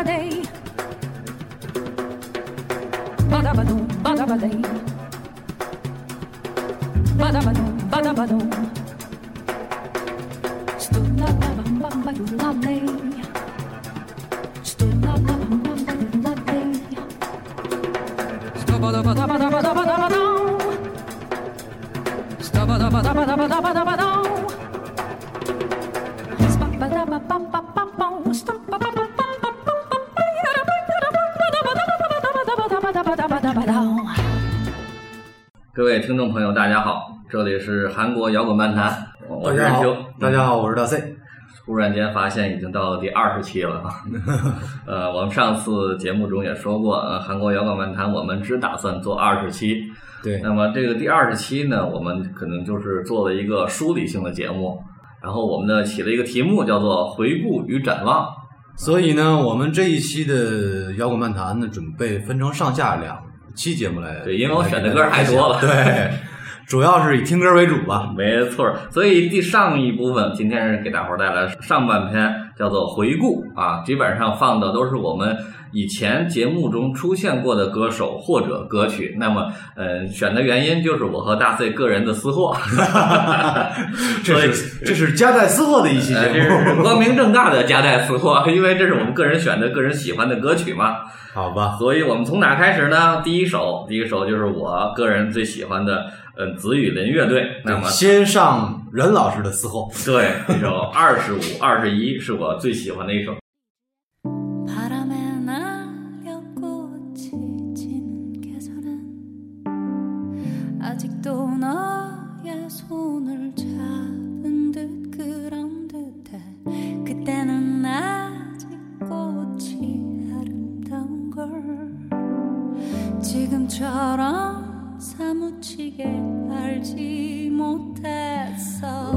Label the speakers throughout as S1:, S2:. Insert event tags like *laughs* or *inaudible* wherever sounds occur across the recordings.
S1: badabadee. Badabadoo, badabadee. Badabadoo, badabadoo. Stood up, bam, bam, bam, bam, bam, bam, 各位听众朋友，
S2: 大家好，这里是韩国摇滚漫谈。
S3: 我是任秋，
S2: 大家好，我是大 C。
S3: 突然间发现已经到了第二十期了啊！*laughs* 呃，我们上次节目中也说过，呃，韩国摇滚漫谈我们只打算做二十期。
S2: 对，
S3: 那么这个第二十期呢，我们可能就是做了一个梳理性的节目。然后我们呢，起了一个题目叫做“回顾与展望”。
S2: 所以呢，我们这一期的摇滚漫谈呢，准备分成上下两。期节目来。
S3: 对因为我选的歌太多了
S2: 对，*laughs* 主要是以听歌为主”。吧。
S3: 没错儿，所以第上一部分今天是给大伙儿带来上半篇，叫做回顾啊，基本上放的都是我们以前节目中出现过的歌手或者歌曲。那么，呃，选的原因就是我和大 C 个人的私货，*laughs*
S2: 这是这是夹带私货的一期节目，
S3: 是光明正大的夹带私货，*laughs* 因为这是我们个人选的、个人喜欢的歌曲嘛。
S2: 好吧？
S3: 所以我们从哪开始呢？第一首，第一首就是我个人最喜欢的，呃，紫雨林乐队。那么，
S2: 先上任老师的私货。
S3: 对，这首二十五、二十一是我最喜欢的一首。
S4: 지금처럼 사무치게 알지 못했어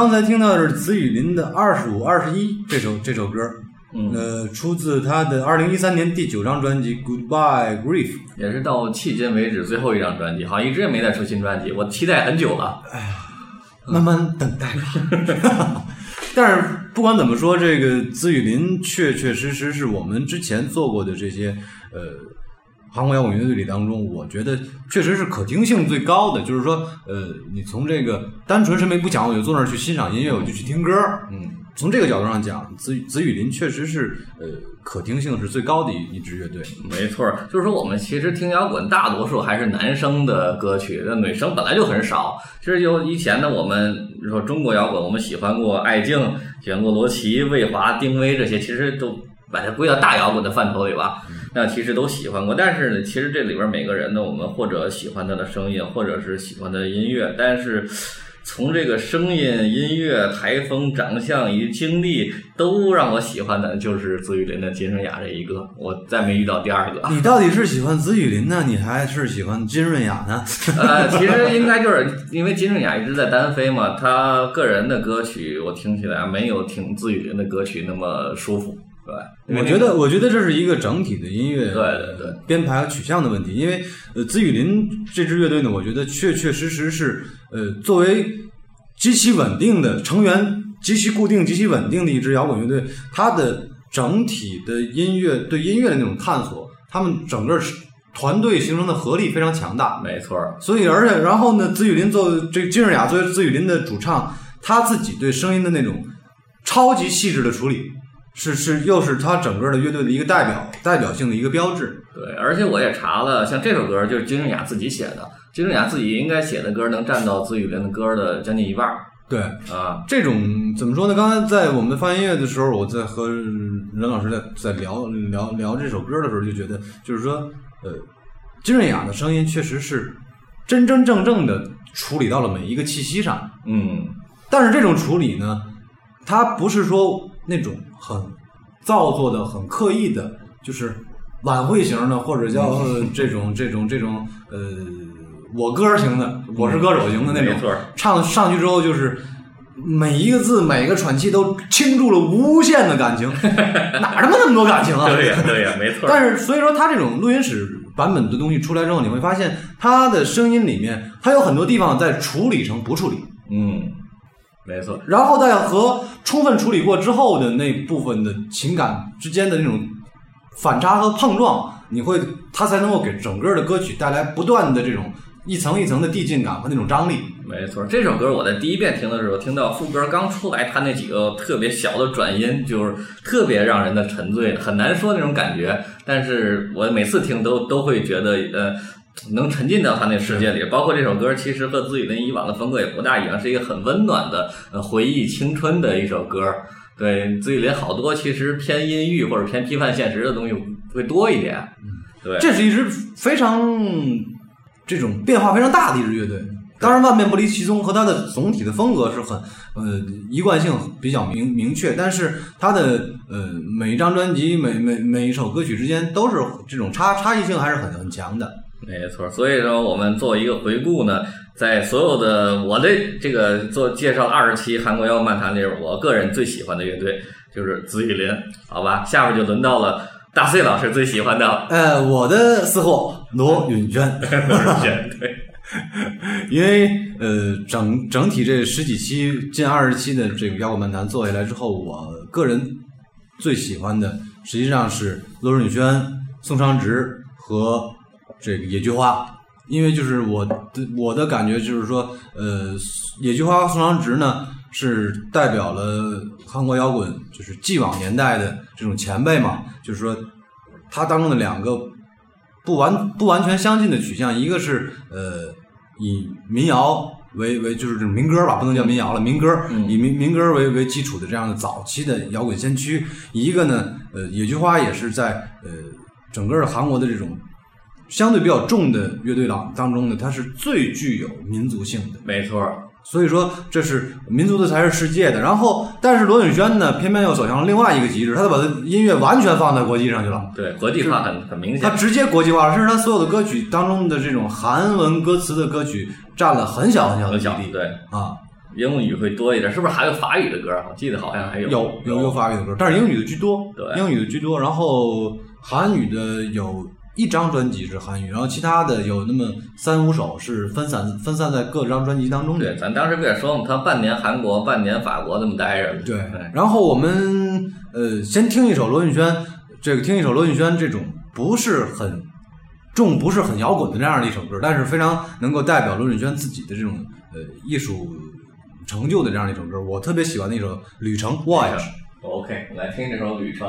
S2: 刚才听到的是紫雨林的《二十五二十一》这首这首歌，
S3: 嗯，
S2: 呃，出自他的二零一三年第九张专辑《Goodbye Grief》。
S3: 也是到迄今为止最后一张专辑，好像一直也没再出新专辑，我期待很久了。
S2: 哎呀慢慢等待吧。*laughs* 但是不管怎么说，这个紫雨林确确实实是我们之前做过的这些呃韩国摇滚乐队里当中，我觉得确实是可听性最高的。就是说，呃，你从这个单纯审美不讲，我就坐那儿去欣赏音乐，我就去听歌。嗯，从这个角度上讲，紫紫雨林确实是呃可听性是最高的一一支乐队。
S3: 没错儿，就是说我们其实听摇滚，大多数还是男生的歌曲，那女生本来就很少。其实就以前呢，我们说中国摇滚，我们喜欢过艾敬，喜欢过罗琦、魏华、丁薇这些，其实都把它归到大摇滚的范畴里吧。那其实都喜欢过，但是呢，其实这里边每个人呢，我们或者喜欢他的声音，或者是喜欢他的音乐，但是。从这个声音、音乐、台风、长相以及经历，都让我喜欢的，就是紫雨林的金顺雅这一个，我再没遇到第二个。*laughs*
S2: 你到底是喜欢紫雨林呢，你还是喜欢金润雅呢？*laughs*
S3: 呃，其实应该就是因为金顺雅一直在单飞嘛，他个人的歌曲我听起来没有听紫雨林的歌曲那么舒服，
S2: 我觉得，我觉得这是一个整体的音乐
S3: 对对对
S2: 编排和取向的问题。因为呃，紫雨林这支乐队呢，我觉得确确实实是呃，作为极其稳定的成员，极其固定、极其稳定的一支摇滚乐队，它的整体的音乐对音乐的那种探索，他们整个是团队形成的合力非常强大。
S3: 没错儿，
S2: 所以，而且，然后呢，紫雨林作为这金日雅作为紫雨林的主唱，他自己对声音的那种超级细致的处理，是是又是他整个的乐队的一个代表代表性的一个标志。
S3: 对，而且我也查了，像这首歌就是金顺雅自己写的，金顺雅自己应该写的歌能占到子雨林的歌的将近一半
S2: 对，
S3: 啊。
S2: 这种怎么说呢？刚才在我们放音乐的时候，我在和任老师在在聊聊聊这首歌的时候，就觉得就是说，呃，金瑞雅的声音确实是真真正正的处理到了每一个气息上。
S3: 嗯，
S2: 但是这种处理呢，它不是说那种很造作的、很刻意的，就是晚会型的，或者叫呃这种 *laughs* 这种这种呃我歌型的，我是歌手型的那种
S3: 没。错，
S2: 唱上去之后就是。每一个字、每个喘气都倾注了无限的感情，*laughs* 哪他妈那么多感情啊？
S3: 对呀对呀，没错。
S2: 但是所以说，他这种录音室版本的东西出来之后，你会发现他的声音里面，他有很多地方在处理成不处理，
S3: 嗯，没错，
S2: 然后在和充分处理过之后的那部分的情感之间的那种反差和碰撞，你会它才能够给整个的歌曲带来不断的这种一层一层的递进感和那种张力。
S3: 没错，这首歌我在第一遍听的时候，听到副歌刚出来，它那几个特别小的转音，就是特别让人的沉醉，很难说那种感觉。但是我每次听都都会觉得，呃，能沉浸到他那世界里。包括这首歌，其实和自己的以往的风格也不大一样，是一个很温暖的，呃，回忆青春的一首歌。对，自己连好多其实偏阴郁或者偏批判现实的东西会多一点。对，
S2: 这是一支非常这种变化非常大的一支乐队。当然，万变不离其宗和它的总体的风格是很呃一贯性比较明明确，但是它的呃每一张专辑每每每一首歌曲之间都是这种差差异性还是很很强的。
S3: 没错，所以说我们做一个回顾呢，在所有的我的这个做介绍二十期韩国摇滚漫谈里边，我个人最喜欢的乐队就是紫雨林，好吧？下面就轮到了大 C 老师最喜欢的
S2: 呃，我的私货罗允娟，
S3: 罗志贤，对，
S2: 因为呃整整体这十几期近二十期的这个摇滚漫谈做下来之后，我个人最喜欢的实际上是罗允娟、宋昌植和这个野菊花，因为就是我的我的感觉就是说，呃，野菊花和宋长直呢是代表了韩国摇滚就是既往年代的这种前辈嘛，就是说它当中的两个不完不完全相近的取向，一个是呃以民谣为为就是这种民歌吧，不能叫民谣了，民歌
S3: 嗯
S2: 以民民歌为为基础的这样的早期的摇滚先驱。一个呢，呃，野菊花也是在呃整个韩国的这种相对比较重的乐队当当中呢，它是最具有民族性的。
S3: 没错，
S2: 所以说，这是民族的才是世界的。然后，但是罗永轩呢，偏偏又走向了另外一个极致，他把他音乐完全放在国际上去了。
S3: 对，国际化很很明显，
S2: 他直接国际化了，甚至他所有的歌曲当中的这种韩文歌词的歌曲占了很小很小的
S3: 很小，
S2: 比例
S3: 对，
S2: 啊。
S3: 英语会多一点，是不是还有法语的歌？我记得好像还有
S2: 有有有法语的歌，但是英语的居多，
S3: 对
S2: 英语的居多。然后韩语的有一张专辑是韩语，然后其他的有那么三五首是分散分散在各张专辑当中的。
S3: 对，咱当时不也说嘛，他半年韩国，半年法国这么待着。
S2: 对，然后我们呃先听一首罗俊轩，这个听一首罗俊轩这种不是很重、不是很摇滚的这样的一首歌，但是非常能够代表罗俊轩自己的这种呃艺术成就的这样的一首歌，我特别喜欢的一首《旅程 Voyage》。
S3: OK，来听这首《旅程》。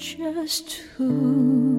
S4: just
S2: who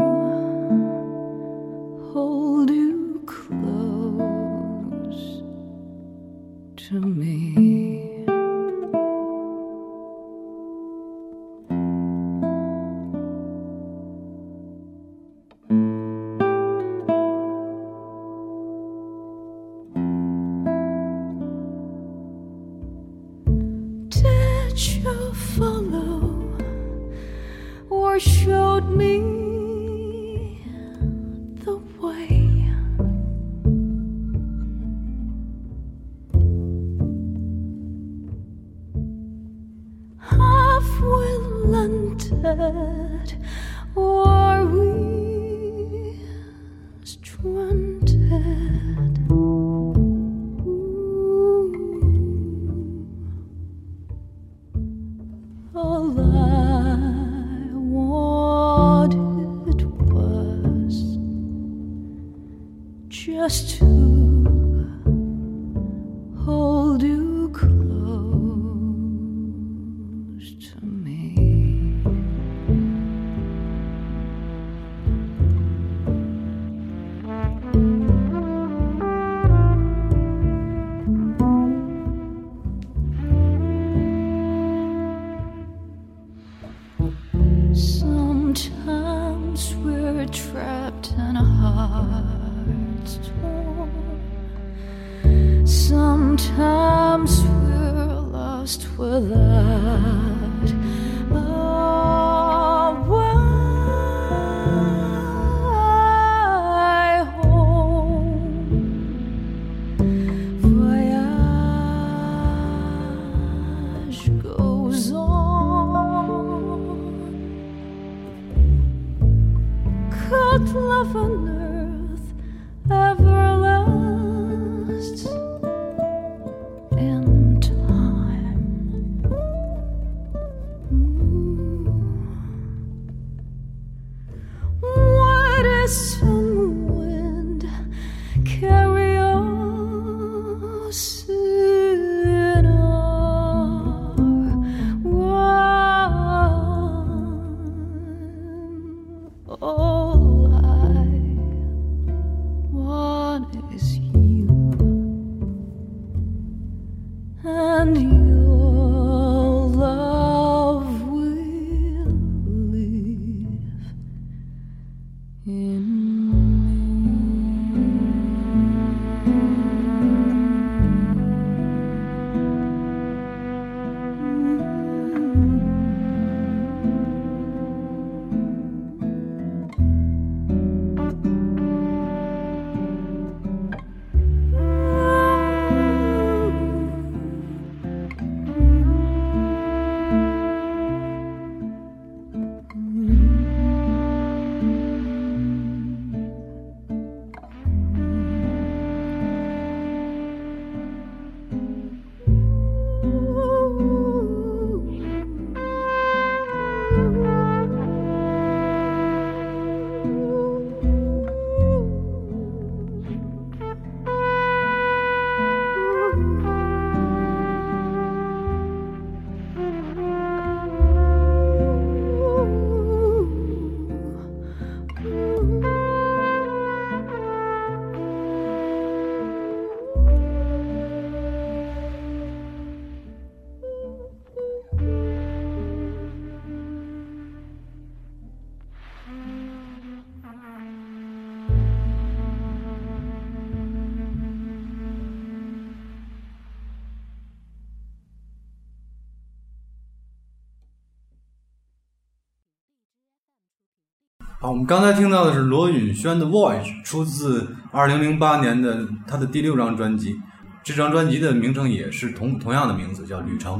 S2: 我们刚才听到的是罗允轩的《Voyage》，出自二零零八年的他的第六张专辑。这张专辑的名称也是同同样的名字，叫《旅程》。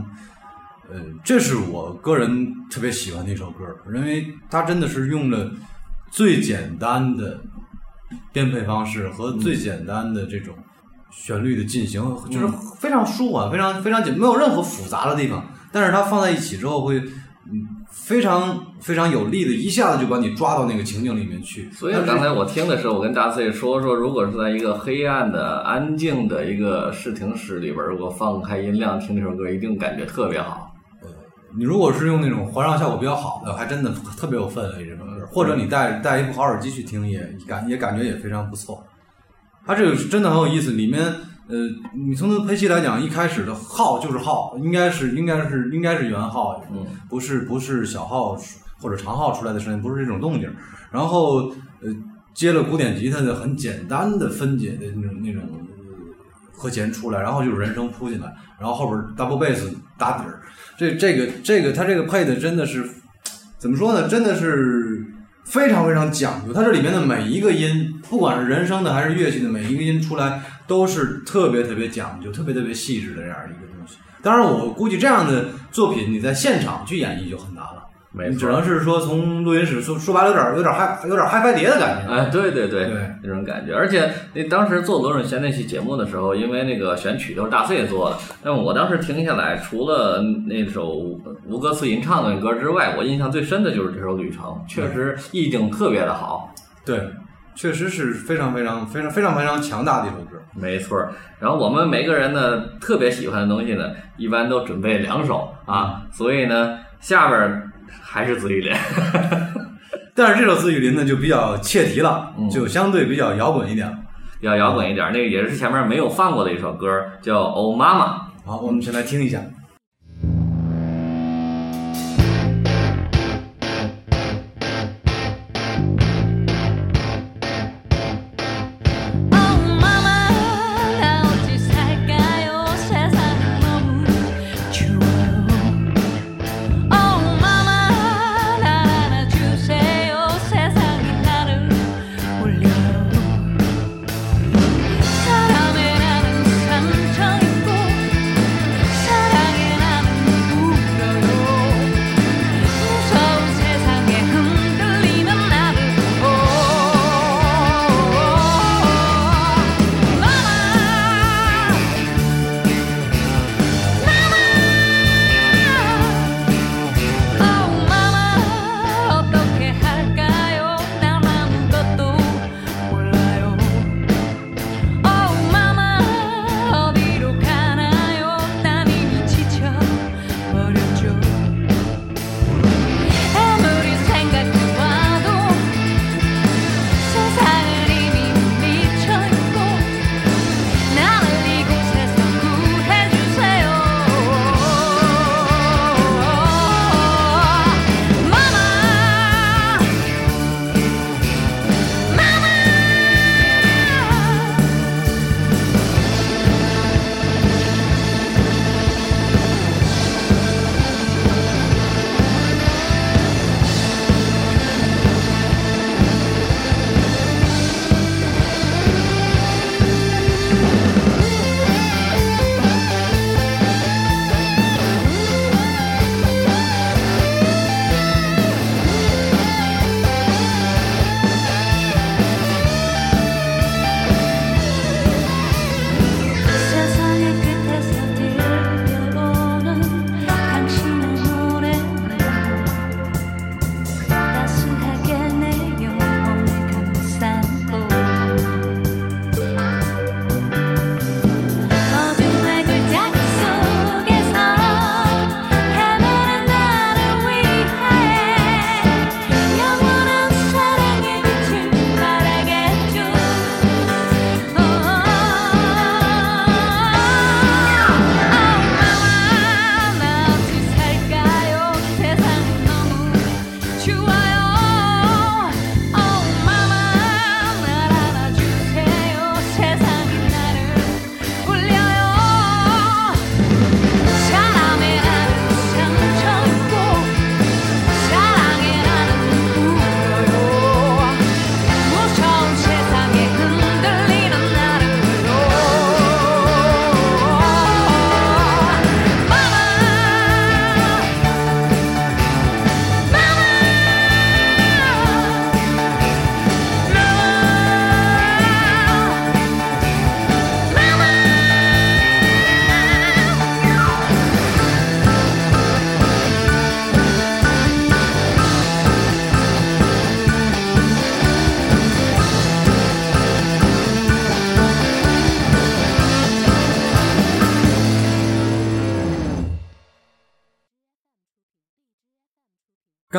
S2: 呃，这是我个人特别喜欢的一首歌，因为它真的是用了最简单的编配方式和最简单的这种旋律的进行，就是非常舒缓，非常非常简，没有任何复杂的地方。但是它放在一起之后会，嗯，非常非常有力的，一下子就把你抓到那个情景里面去。
S3: 所以刚才我听的时候，我跟大 C 说说，如果是在一个黑暗的、安静的一个视听室里边，如果放开音量听这首歌，一定感觉特别好。
S2: 你如果是用那种环绕效果比较好的，还真的特别有氛围这首歌，或者你带带一部好耳机去听，也感也感觉也非常不错。它这个是真的很有意思，里面呃，你从它配器来讲，一开始的号就是号，应该是应该是应该是圆号，
S3: 嗯，
S2: 不是不是小号或者长号出来的声音，不是这种动静。然后呃，接了古典吉他的很简单的分解的那种那种呃和弦出来，然后就是人声扑进来，然后后边 double bass 打底儿。这这个这个它这个配的真的是怎么说呢？真的是非常非常讲究。它这里面的每一个音，不管是人声的还是乐器的每一个音出来，都是特别特别讲究、特别特别细致的这样一个东西。当然，我估计这样的作品你在现场去演绎就很难了。
S3: 没
S2: 你只能是说从录音室说说白了有点有点嗨有点嗨翻碟的感觉。
S3: 哎，对对对，
S2: 对
S3: 那种感觉。而且那当时做罗永贤那期节目的时候，因为那个选曲都是大 C 做的，那么我当时听下来，除了那首吴歌词吟唱的歌之外，我印象最深的就是这首《旅程》，确实意境特别的好。
S2: 对，确实是非常非常非常非常非常强大的一首歌。
S3: 没错儿，然后我们每个人呢特别喜欢的东西呢，一般都准备两首啊，所以呢下边儿还是紫雨林，*laughs*
S2: 但是这首《紫雨林》呢就比较切题了，
S3: 嗯
S2: 就相对比较摇滚一点。
S3: 比较摇滚一点儿，那个也是前面没有放过的一首歌，叫《Oh 妈妈》。
S2: 好，我们先来听一下。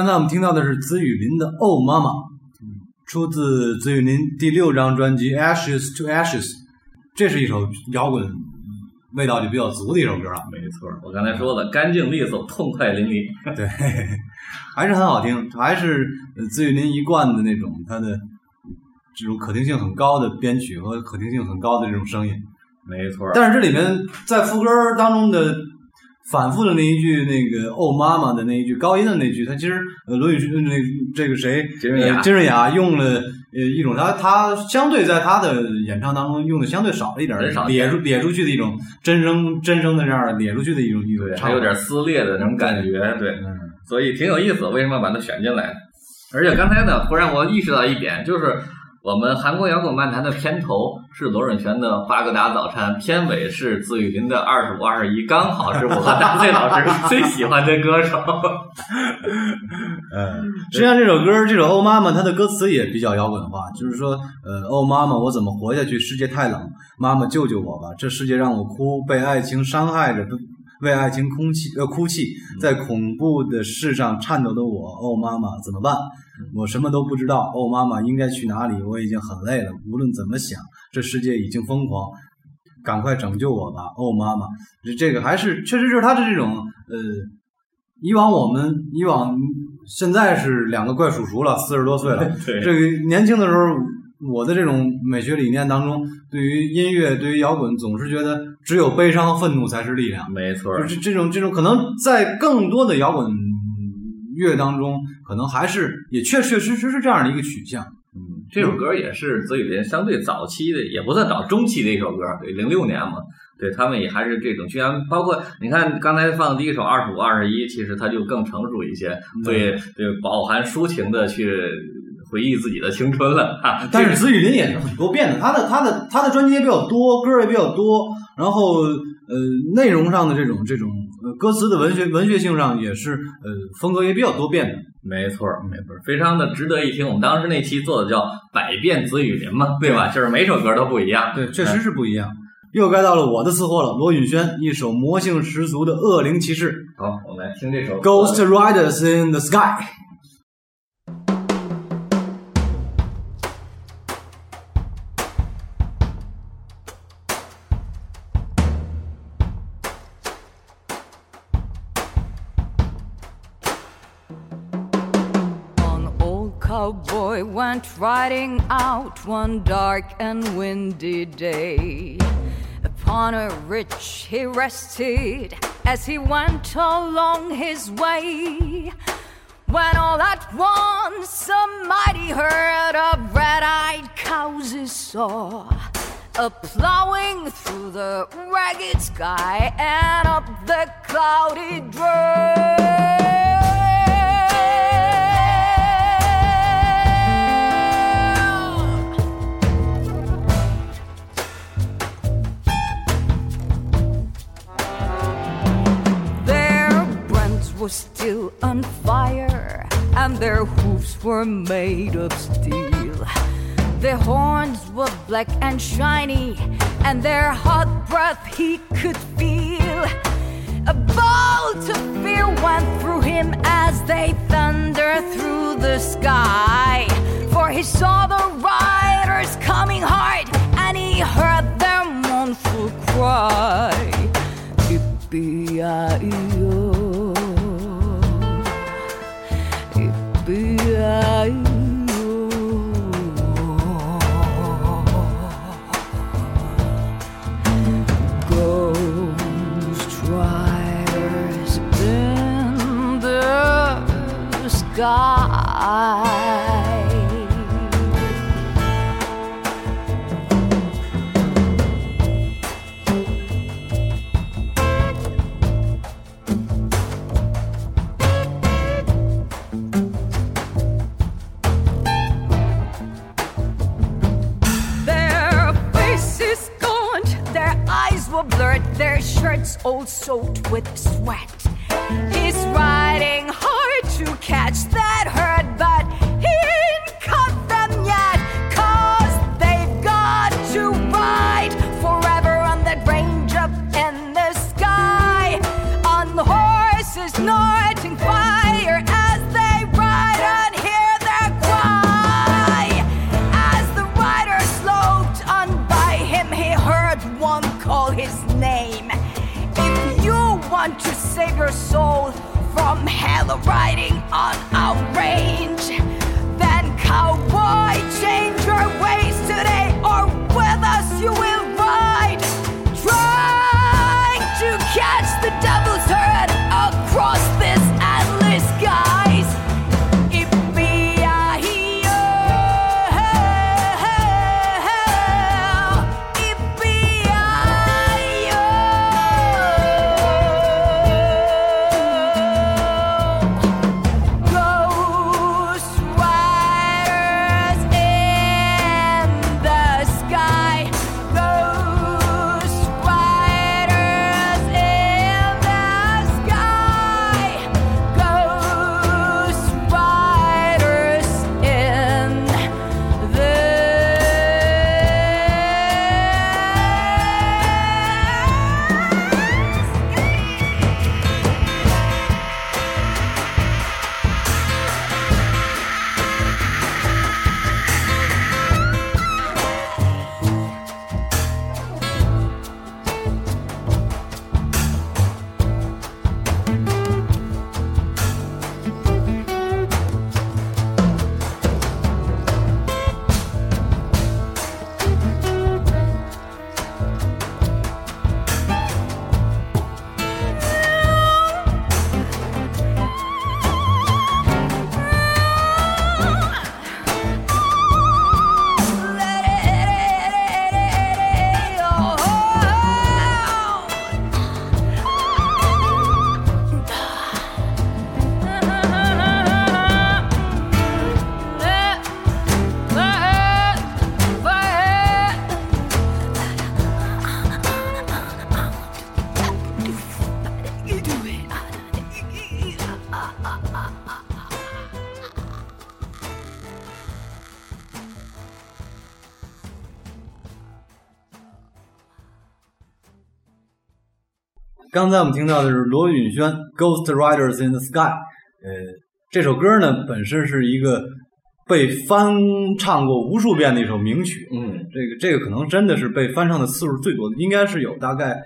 S2: 刚才我们听到的是子雨林的《Oh Mama》，出自子雨林第六张专辑《Ashes to Ashes》，这是一首摇滚味道就比较足的一首歌啊。
S3: 没错，我刚才说了，干净利索，痛快淋漓。*laughs*
S2: 对，还是很好听，还是呃紫雨林一贯的那种他的这种可听性很高的编曲和可听性很高的这种声音。
S3: 没错，
S2: 但是这里面在副歌当中的反复的那一句那个“哦妈妈”的那一句高音的那句，他其实呃罗宇勋那这个谁
S3: 金润雅
S2: 呃金润雅用了呃一种他他相对在他的演唱当中用的相对少了一点儿
S3: 很少
S2: 咧出咧出去的一种真声真声的这样的咧出去的一种一种
S3: 对，
S2: 唱法，
S3: 还有点撕裂的那种感觉，对，
S2: 嗯
S3: 所以挺有意思。为什么把它选进来？而且刚才呢，忽然我意识到一点，就是我们韩国摇滚漫谈的片头是罗润轩的《巴格达早餐》，片尾是紫雨林的《二十五二十一》，刚好是我和大醉老师最喜欢的歌手。*laughs*
S2: 嗯，实际上这首歌，这首《哦妈妈》，它的歌词也比较摇滚化，就是说，呃，哦妈妈，我怎么活下去？世界太冷，妈妈救救我吧！这世界让我哭，被爱情伤害着，为爱情空泣呃哭泣，在恐怖的世上颤抖的我，哦妈妈怎么办？我什么都不知道，哦妈妈应该去哪里？我已经很累了，无论怎么想，这世界已经疯狂。赶快拯救我吧，哦妈妈！这这个还是确实是他的这种呃，以往我们以往现在是两个怪叔叔了，四十多岁了。*laughs*
S3: 对
S2: 这个年轻的时候，我的这种美学理念当中，对于音乐，对于摇滚，总是觉得只有悲伤和愤怒才是力量。
S3: 没错，
S2: 就是这种这种，可能在更多的摇滚乐当中，可能还是也确确实实是这样的一个取向。
S3: 嗯，这首歌也是泽雨林相对早期的，也不算早，中期的一首歌，对，零六年嘛，对他们也还是这种，居然包括你看刚才放的第一首二十五二十一，其实它就更成熟一些，对对，饱含抒情的去回忆自己的青春了哈。
S2: 但是紫雨林也是很多变的，他的他的他的专辑也比较多，歌也比较多，然后呃内容上的这种这种呃歌词的文学文学性上也是呃风格也比较多变的。
S3: 没错，没错，非常的值得一听。我们当时那期做的叫“百变紫雨林”嘛，对吧？就是每首歌都不一样。
S2: 对，确实是不一样。又该到了我的次货了，罗允轩一首魔性十足的《恶灵骑士》
S3: 好，我们来听这首《
S2: ，Ghost Riders in the Sky。
S1: Went riding out one dark and windy day. Upon a ridge he rested as he went along his way. When all at once a mighty herd of red-eyed cows he saw a plowing through the ragged sky and up the cloudy trail. Were still on fire, and their hooves were made of steel. Their horns were black and shiny, and their hot breath he could feel. A bolt of fear went through him as they thundered through the sky. For he saw the riders coming hard, and he heard their mournful cry. Yippee-yi-yo. Their shirts all soaked with sweat.
S2: 刚才我们听到的是罗允轩《Ghost Riders in the Sky》。呃，这首歌呢本身是一个被翻唱过无数遍的一首名曲。
S3: 嗯，
S2: 这个这个可能真的是被翻唱的次数最多的，应该是有大概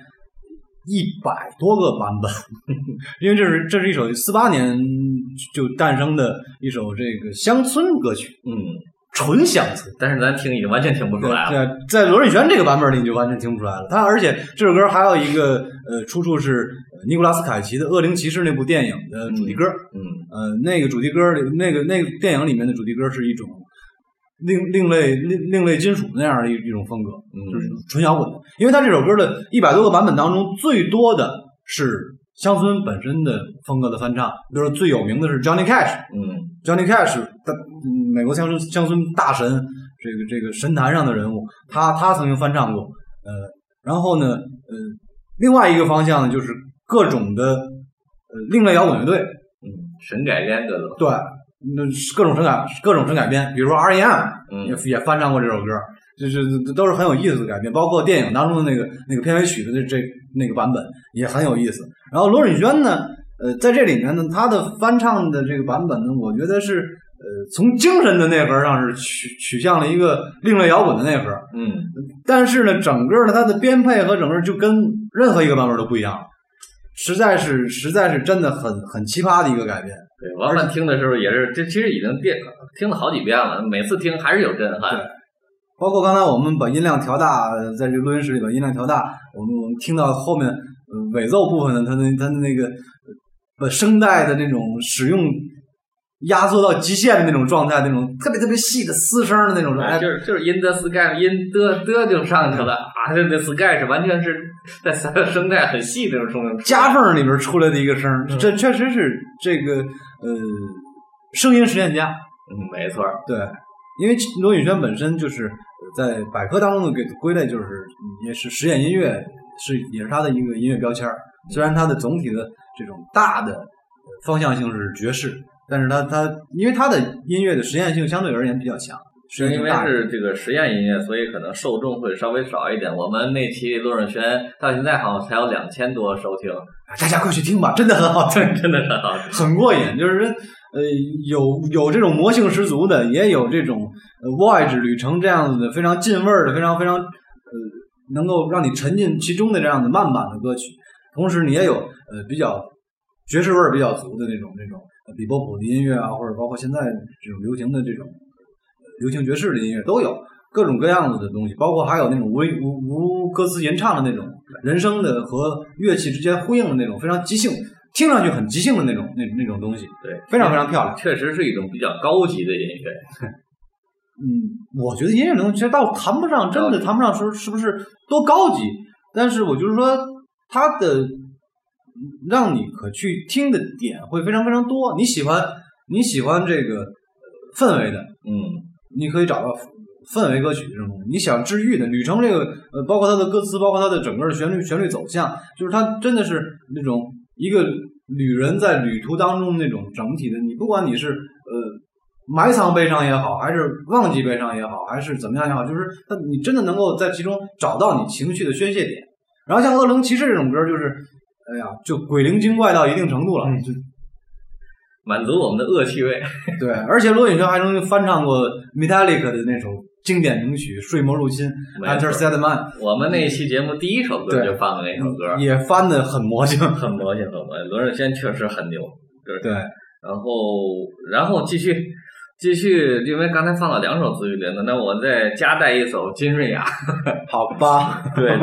S2: 一百多个版本，*laughs* 因为这是这是一首四八年就诞生的一首这个乡村歌曲，
S3: 嗯，
S2: 纯乡村。
S3: 但是咱听已经完全听不出来了。
S2: 对，在罗瑞轩这个版本里你就完全听不出来了。他而且这首歌还有一个呃出处是尼古拉斯凯奇的《恶灵骑士》那部电影的主题歌。
S3: 嗯
S2: 呃，那个主题歌里，那个那个电影里面的主题歌是一种另另类另另类金属那样的一一种风格，
S3: 嗯
S2: 就是纯摇滚。因为他这首歌的一百多个版本当中，最多的是乡村本身的风格的翻唱，比如说最有名的是 Johnny Cash。
S3: 嗯
S2: Johnny Cash，他嗯美国乡村乡村大神，这个这个神坛上的人物，他他曾经翻唱过，呃，然后呢，呃，另外一个方向呢，就是各种的呃另类摇滚乐队，
S3: 嗯，神改编的了。
S2: 对，那是各种神改各种神改编，比如说 R.E.M.
S3: 嗯
S2: 也也翻唱过这首歌，就是都是很有意思的改编，包括电影当中的那个那个片尾曲的这这那个版本也很有意思。然后罗允轩呢，呃，在这里面呢，他的翻唱的这个版本呢，我觉得是呃从精神的内核上是取取向了一个另类摇滚的内核，
S3: 嗯
S2: 但是呢，整个的它的编配和整个就跟任何一个版本都不一样，实在是实在是真的很很奇葩的一个改编。
S3: 对，王曼听的时候也是，这其实已经变听了好几遍了，每次听还是有震撼。
S2: 包括刚才我们把音量调大，呃在这个录音室里把音量调大，我们我们听到后面呃尾奏部分的它的它的那个呃把声带的那种使用压缩到极限的那种状态，那种特别特别细的嘶声的那种，哎，
S3: 就是就是 in the sky，in 的的就上去了啊！这这 sky 是完全是在声带很细的那种声
S2: 夹缝里边出来的一个声儿，这确实是这个呃声音实验家。
S3: 嗯，没错。
S2: 对，因为罗宇轩本身就是在百科当中的给归类，就是也是实验音乐，是也是他的一个音乐标签。虽然它的总体的这种大的呃方向性是爵士，但是它它因为它的音乐的实验性相对而言比较强，
S3: 是因为。是这个实验音乐，所以可能受众会稍微少一点。我们那期罗润轩到现在好像才有两千多收听，
S2: 大家快去听吧，真的很好听，*laughs*
S3: 真的很好听。
S2: 很过瘾。就是说呃，有有这种魔性十足的，也有这种呃 Voyage 旅程这样子的非常进味儿的，非常非常呃能够让你沉浸其中的这样的慢版的歌曲。同时，你也有呃比较爵士味儿比较足的那种那种比波普的音乐啊，或者包括现在这种流行的这种呃流行爵士的音乐都有各种各样子的东西，包括还有那种无无无歌词吟唱的那种人声的和乐器之间呼应的那种非常即兴，听上去很即兴的那种那那种东西，
S3: 对，
S2: 非常非常漂亮。
S3: 确实是一种比较高级的音乐。*laughs*
S2: 嗯，我觉得音乐这东西其实倒谈不上，真的谈不上说是不是多高级，但是我就是说它的让你可去听的点会非常非常多。你喜欢你喜欢这个呃氛围的，
S3: 嗯，
S2: 你可以找到氛围歌曲这种东西。你想治愈的，旅程这个呃，包括它的歌词，包括它的整个的旋律旋律走向，就是它真的是那种一个旅人在旅途当中那种整体的。你不管你是呃埋藏悲伤也好，还是忘记悲伤也好，还是怎么样也好，就是它你真的能够在其中找到你情绪的宣泄点。然后像《恶灵骑士》这种歌，就是哎呀，就鬼灵精怪到一定程度了，就
S3: 满足我们的恶趣味。*laughs*
S2: 对，而且罗永轩还曾经翻唱过 Metallica 的那首经典名曲《睡魔入侵》（Enter Sandman），
S3: 我们那一期节目第一首歌就放的那首歌，
S2: 也翻的很魔性。*laughs*
S3: 很魔性，很魔性。罗永轩确实很牛。
S2: 对，
S3: 然后，然后继续，继续，因为刚才放了两首紫雨林的，那我再加带一首金瑞雅。*laughs*
S2: 好吧，
S3: 对，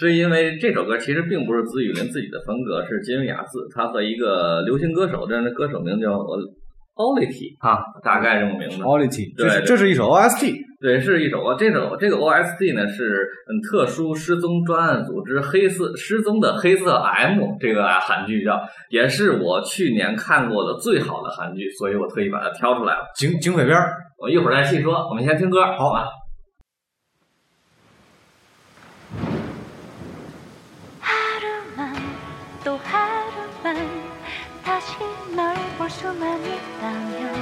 S3: 是因为这首歌其实并不是紫雨林自己的风格，是金瑞雅自他和一个流行歌手，这样的歌手名叫 Olity 啊，大概这么名字。
S2: Quality，
S3: 对
S2: 这是这是一首 OST，
S3: 对，是一首啊，这首这个 OST 呢是嗯特殊失踪专案组织黑色失踪的黑色 M 这个韩剧叫，也是我去年看过的最好的韩剧，所以我特意把它挑出来了。
S2: 警警匪片儿。
S3: 我一会儿再细说，我们先听歌，好吧？
S4: 또 하루만 다시 널 볼 수만 있다면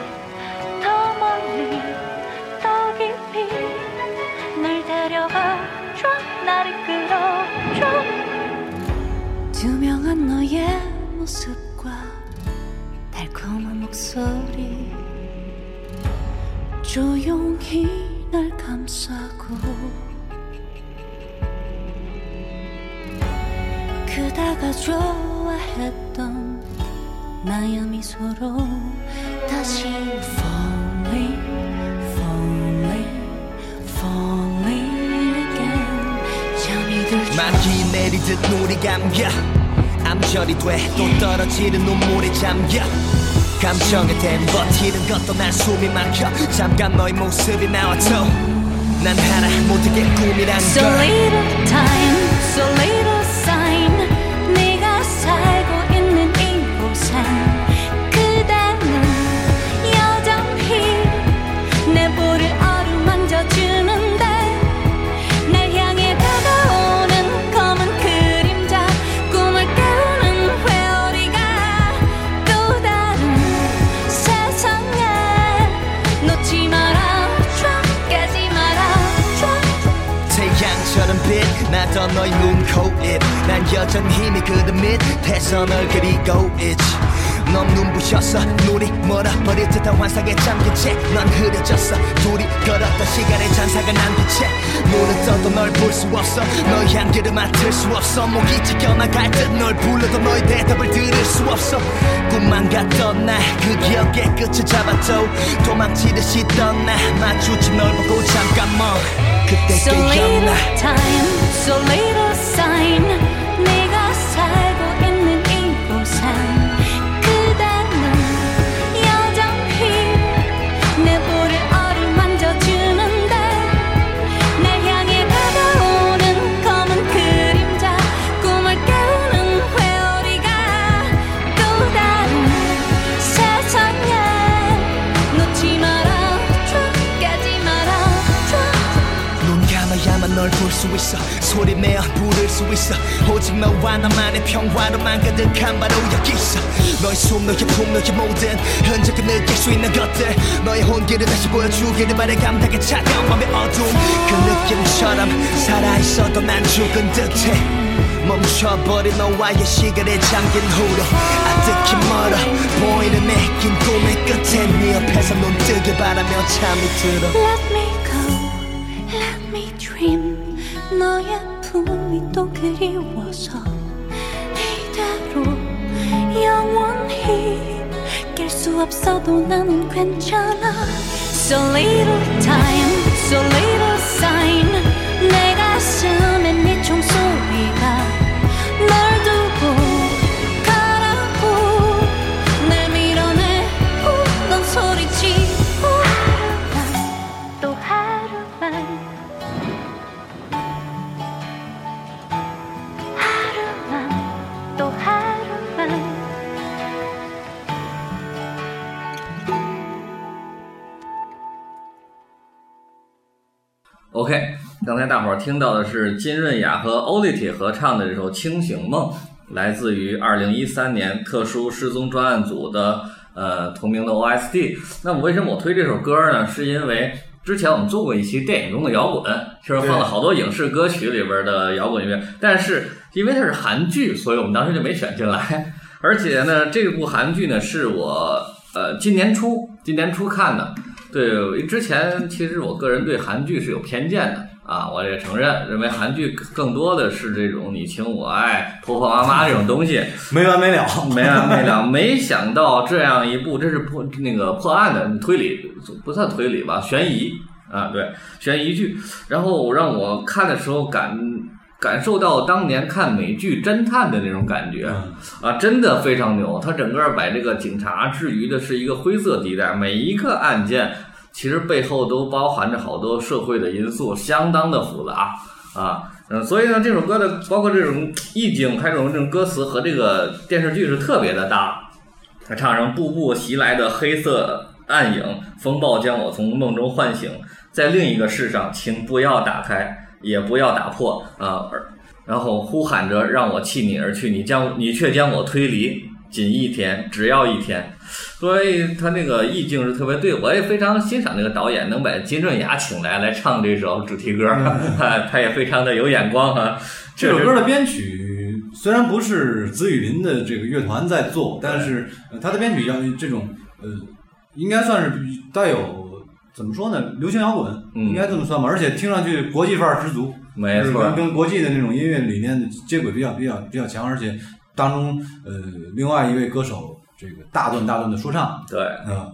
S4: 더 멀리 더 깊이 날 데려가줘 나를 끌어줘. 투명한 너의 모습과 달콤한 목소리. 조용히 날 감싸고 그다가 좋아했던 나의 미소로 다시 falling, falling, falling again. 잠이 들죠?
S5: 만기 내리듯 눈이 감겨. 암절이 돼. 또 떨어지는 눈물에 잠겨. 감정에 댄 버티는 것도 난 숨이 막혀. 잠깐 너의 모습이 나와도 난 하나 모두의 꿈이란
S4: So
S5: 걸.
S4: little time, so little 살고 있는 이곳엔
S5: 빛나던 너의 눈, 코, 입. 난 여전히 힘이 그대 밑에서 널 그리고 있지. 넌 눈부셨어 눈이 멀어버릴 듯한 환상에 잠긴 채넌 흐려졌어. 둘이 걸었던 시간의 잔상은 안 빛에 눈을 떠도 널 볼 수 없어. 너의 향기를 맡을 수 없어. 목이 지켜나갈 듯널 불러도 너의 대답을 들을 수 없어. 꿈만 같던 나그 기억의 끝을 잡아도 도망치듯이 떠나 마주친 널 보고 잠깐 멈 could think
S4: so little time, so little sign. 있어.
S5: 소리 내어 부를 수 있어. 오직 너와 나만의 평화로만 가득한 바로 여기 있어. 너의 숨 너의 품 너의 모든 흔적을 느낄 수 있는 것들. 너의 혼기를 다시 보여주기를 바래 감당의 차가운 맘의 어둠. 그 느낌처럼 살아있어도 난 죽은 듯해. 멈춰버린 너와의 시간에 잠긴 후로 아득히 멀어 보이는 내긴 꿈의 끝에 네 옆에서 눈 뜨길 바라며 잠이 들어.
S4: Let me go, let me dream 너의 품이 또 그리워서 이대로
S6: 영원히 깰 수 없어도 나는 괜찮아. So little time, so little sign
S3: 刚才大伙儿听到的是金润雅和欧丽铁合唱的这首《清醒梦》，来自于二零一三年特殊失踪专案组的呃同名的 OST。那么为什么我推这首歌呢？是因为之前我们做过一期电影中的摇滚，就是放了好多影视歌曲里边的摇滚乐，但是因为它是韩剧，所以我们当时就没选进来。而且呢，这部韩剧呢是我呃今年初今年初看的。对，之前其实我个人对韩剧是有偏见的啊，我也承认，认为韩剧更多的是这种你情我爱、婆婆妈妈这种东西，*laughs*
S2: 没完没了，*laughs*
S3: 没完没了。没想到这样一部，这是破那个破案的推理，不算推理吧，悬疑啊，对，悬疑剧。然后让我看的时候感感受到当年看美剧侦探的那种感觉啊，真的非常牛。他整个把这个警察置于的是一个灰色地带，每一个案件其实背后都包含着好多社会的因素，相当的复杂啊。嗯，所以呢，这首歌的包括这种意境，还有这种歌词和这个电视剧是特别的搭。他唱上步步袭来的黑色暗影，风暴将我从梦中唤醒，在另一个世上，请不要打开，也不要打破啊！然后呼喊着让我弃你而去，你将你却将我推离，仅一天，只要一天。所以他那个意境是特别对，我也非常欣赏那个导演能把金正雅请来来唱这首主题歌，*laughs* 他也非常的有眼光啊。
S2: 这首歌的编曲虽然不是紫雨林的这个乐团在做，但是他的编曲要这种呃，应该算是带有怎么说呢，流行摇滚，
S3: 嗯
S2: 应该这么算吧。而且听上去国际范儿十足，
S3: 没错
S2: 跟跟国际的那种音乐理念接轨比较比较比较强，而且当中呃，另外一位歌手这个大段大段的说唱，
S3: 对。
S2: 嗯，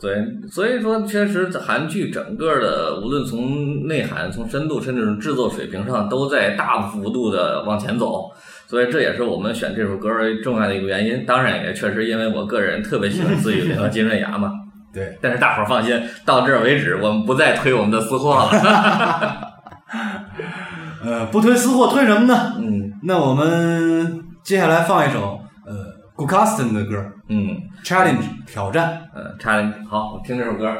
S3: 对，所以说确实韩剧整个的，无论从内涵、从深度，甚至是制作水平上，都在大幅度的往前走。所以这也是我们选这首歌儿重要的一个原因。当然，也确实因为我个人特别喜欢自雨林和金润雅嘛。
S2: 对，
S3: 但是大伙儿放心，到这儿为止，我们不再推我们的私货了。*laughs* *laughs*
S2: 呃，不推私货，推什么呢？
S3: 嗯
S2: 那我们接下来放一首呃 g u c a s t o n 的歌
S3: 嗯
S2: ，Challenge 挑战。
S3: 呃，，Challenge，好，我听这首歌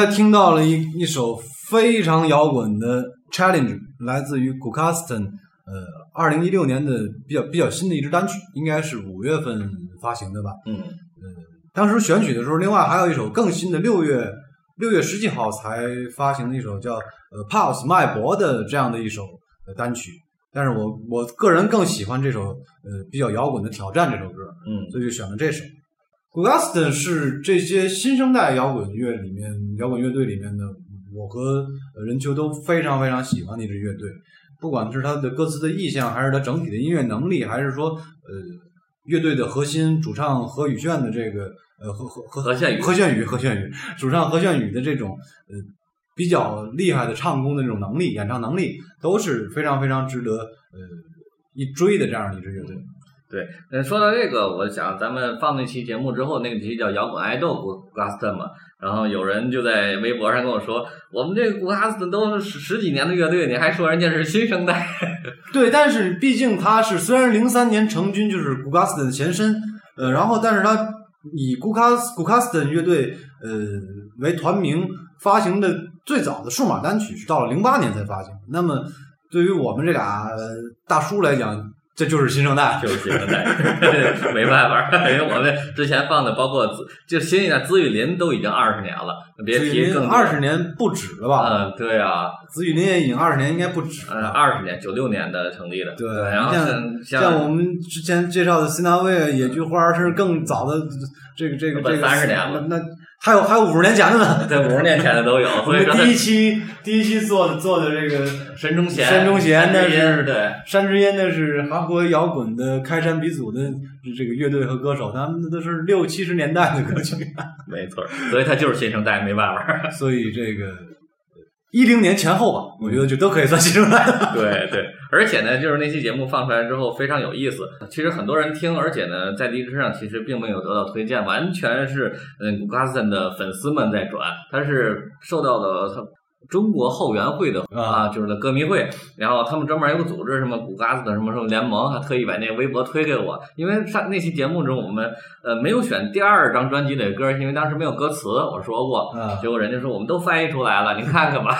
S2: 才听到了一一首非常摇滚的 Challenge，来自于 g u k a s t n 呃，二零一六年的比较比较新的一支单曲，应该是五月份发行的吧。
S3: 嗯，呃
S2: 当时选曲的时候，另外还有一首更新的，六月六月十几号才发行的一首叫呃 Pulse 脉搏的这样的一首呃单曲。但是我我个人更喜欢这首呃比较摇滚的挑战这首歌，
S3: 嗯，
S2: 所以就选了这首。S t o n 是这些新生代摇滚乐里面摇滚乐队里面的，我和呃任秋都非常非常喜欢的一支乐队。不管是他的歌词的意象，还是他整体的音乐能力，还是说呃乐队的核心主唱何宇炫的这个呃何何何
S3: 何炫宇
S2: 何炫宇何炫宇主唱何炫宇的这种呃比较厉害的唱功的这种能力，演唱能力都是非常非常值得呃一追的这样的一支乐队。
S3: 对，嗯，说到这个，我想咱们放那期节目之后，那个题叫摇滚爱豆古古卡斯特嘛，然后有人就在微博上跟我说，我们这个古卡斯特都是十十几年的乐队，你还说人家是新生代？
S2: 对，但是毕竟他是虽然零三年成军就是古卡斯特的前身，呃，然后但是他以古卡斯古卡斯特乐队呃为团名发行的最早的数码单曲是到了零八年才发行。那么对于我们这俩大叔来讲，这就是新生代。
S3: 就是新生代，*laughs* 没办法，因为我们之前放的包括资就新一代紫雨林都已经二十年了，别提更
S2: 二十年不止了吧？
S3: 嗯，对啊，
S2: 紫雨林也已经二十年，应该不止
S3: 嗯，
S2: 了。
S3: 二十年，九六年的成立的，
S2: 对，
S3: 然后
S2: 像
S3: 像
S2: 像我们之前介绍的新大威、野菊花，是更早的这个这个
S3: 都
S2: 这个
S3: 30年了
S2: 那那还有还有五十年前的呢。*laughs*
S3: 对五十年前的都有，*laughs* 所以
S2: 第一期 *laughs* 第一期做的做的这个
S3: 神中贤，
S2: 神中贤那是
S3: 对，
S2: 山之音，那是韩国摇滚的开山鼻祖的这个乐队和歌手，他们都是六七十年代的歌曲，
S3: 没错，所以他就是新生代，没办法。
S2: 所以这个一零年前后吧，我觉得就都可以算新生代了。*laughs*
S3: 对对，而且呢，就是那期节目放出来之后非常有意思。其实很多人听，而且呢，在荔枝上其实并没有得到推荐，完全是嗯古卡斯森的粉丝们在转，他是受到了他。中国后援会的啊，就是歌迷会，然后他们专门有个组织，什么古嘎子的什么什么联盟，还特意把那个微博推给我。因为上那期节目中，我们呃没有选第二张专辑里的歌，因为当时没有歌词，我说过。
S2: 啊 *laughs*
S3: 结果人家说我们都翻译出来了，您看看吧。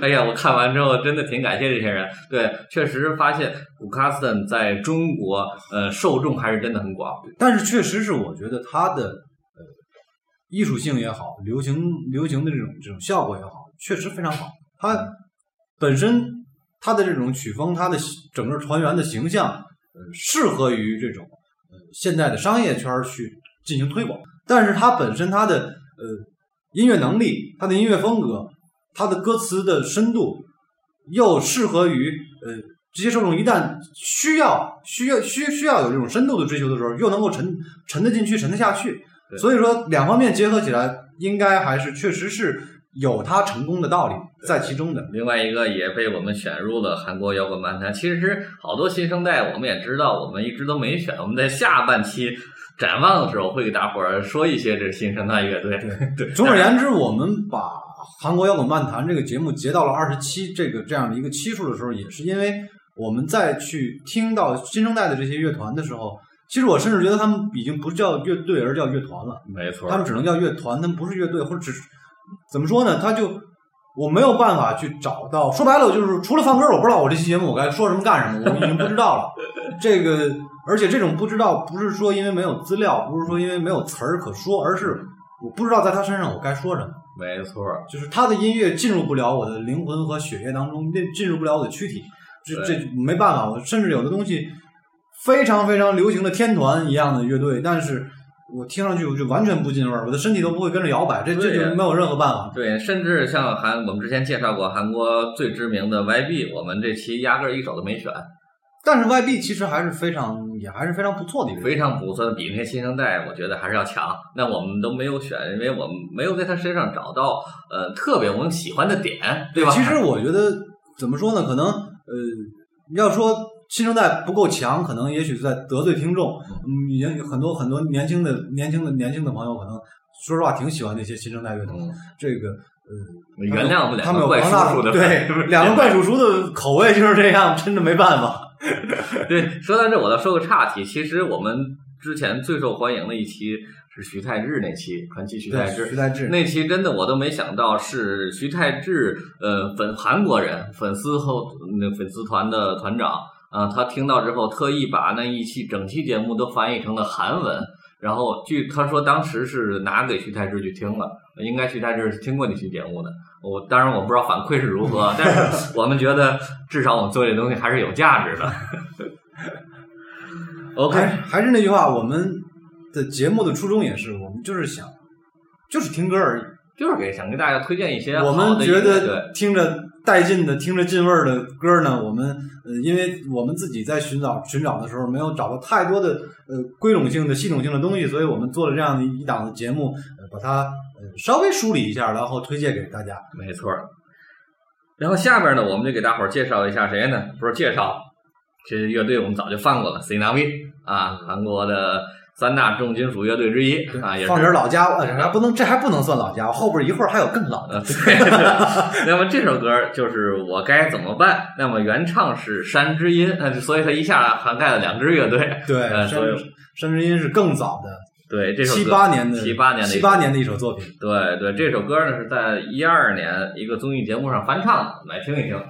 S3: 哎呀，我看完之后真的挺感谢这些人。对，确实发现古卡斯顿在中国呃受众还是真的很广。
S2: 但是确实是，我觉得他的呃艺术性也好，流行流行的这种这种效果也好，确实非常好。他本身他的这种曲风，他的整个团员的形象，呃，适合于这种呃现在的商业圈去进行推广。但是他本身他的呃音乐能力，他的音乐风格，他的歌词的深度，又适合于呃这些受众一旦需要需要需需要有这种深度的追求的时候，又能够沉沉得进去，沉得下去。所以说两方面结合起来，应该还是确实是有他成功的道理在其中的。
S3: 另外一个也被我们选入了韩国摇滚漫谈。其实好多新生代我们也知道，我们一直都没选。我们在下半期展望的时候会给大伙儿说一些这新生代乐队。对，
S2: 总而言之，我们把韩国摇滚漫谈这个节目截到了二十七这个这样的一个期数的时候，也是因为我们再去听到新生代的这些乐团的时候，其实我甚至觉得他们已经不叫乐队，而叫乐团了。
S3: 没错，
S2: 他们只能叫乐团，他们不是乐队，或者只是怎么说呢？他就我没有办法去找到，说白了，我就是除了放歌，我不知道我这期节目我该说什么干什么，我已经不知道了。*laughs* 这个，而且这种不知道，不是说因为没有资料，不是说因为没有词儿可说，而是我不知道在他身上我该说什么。
S3: 没错，
S2: 就是他的音乐进入不了我的灵魂和血液当中，进进入不了我的躯体，这这没办法。我甚至有的东西非常非常流行的天团一样的乐队，但是我听上去我就完全不进味儿，我的身体都不会跟着摇摆，这这就没有任何办法。
S3: 对，甚至像韩，我们之前介绍过韩国最知名的 YB，我们这期压根儿一首都没选，
S2: 但是 YB 其实还是非常也还是非常不错的一个，
S3: 非常不错的，比那些新生代我觉得还是要强。那我们都没有选，因为我们没有在他身上找到呃特别我们喜欢的点，对吧？
S2: 其实我觉得怎么说呢？可能呃，要说新生代不够强，可能也许是在得罪听众。嗯，已经有很多很多年轻的年轻的年轻的朋友，可能说实话挺喜欢那些新生代乐团。
S3: 嗯，
S2: 这个呃，
S3: 原谅不了
S2: 他们有
S3: 两个怪叔叔的
S2: 对两个怪叔叔的口味就是这样，真的没办法。*laughs*
S3: 对，说到这，我倒说个岔题。其实我们之前最受欢迎的一期
S1: 是徐太志那期传奇徐太，志
S2: 徐太志
S1: 那期真的我都没想到是徐太志，呃，粉韩国人粉丝后那粉丝团的团长啊、他听到之后特意把那一期整期节目都翻译成了韩文。然后据他说，当时是拿给徐太志去听了，应该徐太志是听过那期节目的。我当然我不知道反馈是如何，但是我们觉得至少我们做这东西还是有价值的。*laughs* OK，
S2: 还还是那句话，我们的节目的初衷也是，我们就是想，就是听歌而已。
S1: 就是给想给大家推荐一些
S2: 我们觉得听着带劲的、听着劲味儿的歌呢，我们呃，因为我们自己在寻找寻找的时候，没有找到太多的呃归拢性的、系统性的东西，所以我们做了这样的一档的节目，把它稍微梳理一下，然后推荐给大家。
S1: 没错。然后下边呢，我们就给大伙儿介绍一下谁呢？不是介绍，这乐队我们早就放过了，C n a v 啊，韩国的三大重金属乐队之一啊，也是
S2: 放点老家伙，还不能，这还不能算老家伙，后边一会儿还有更老的。
S1: 呃，对。那么这首歌就是《我该怎么办》，那么原唱是山之音，呃，所以它一下涵盖了两支乐队。
S2: 对，山山之音是更早的，
S1: 对这首歌
S2: 七八年的
S1: 七八年的
S2: 七八年的一首作品。
S1: 对对，这首歌呢是在一二年一个综艺节目上翻唱的，来听一听。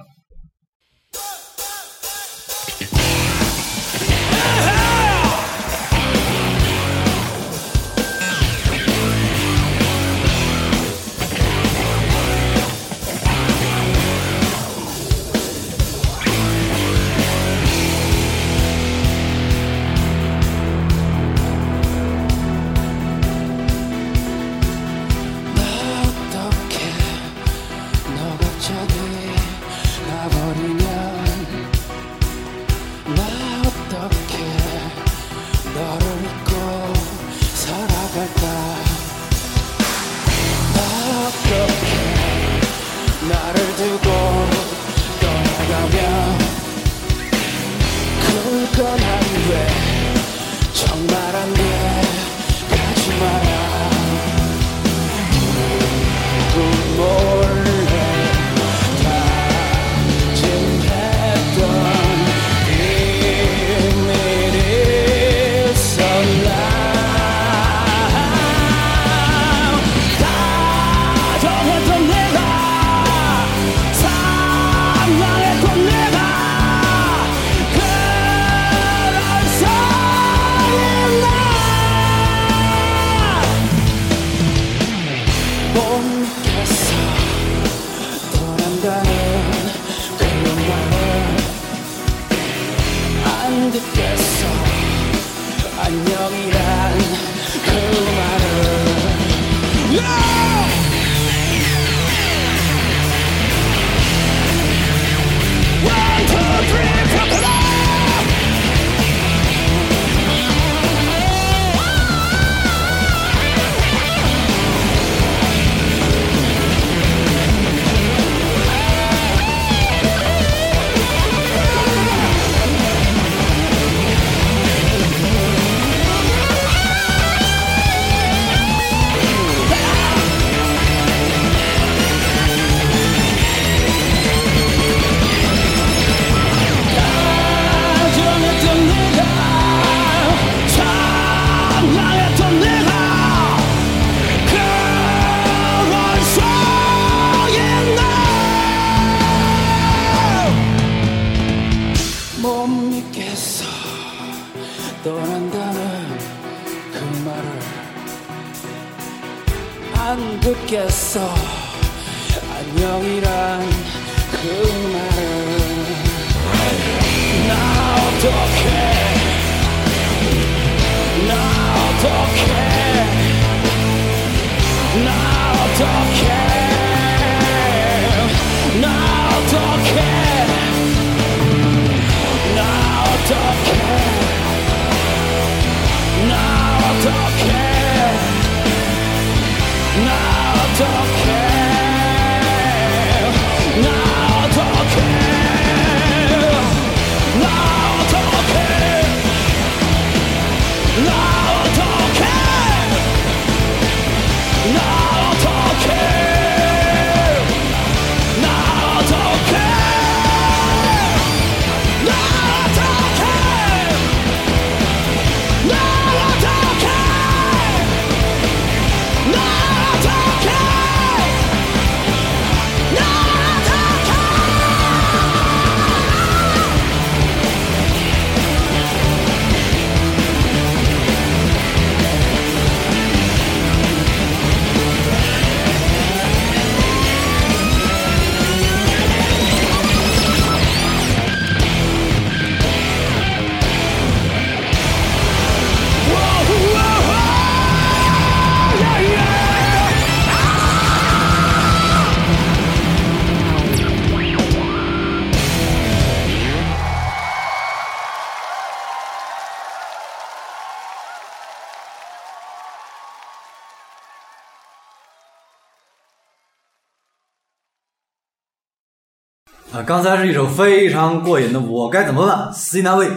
S2: 刚才是一首非常过瘾的《我该怎么办》，C 难位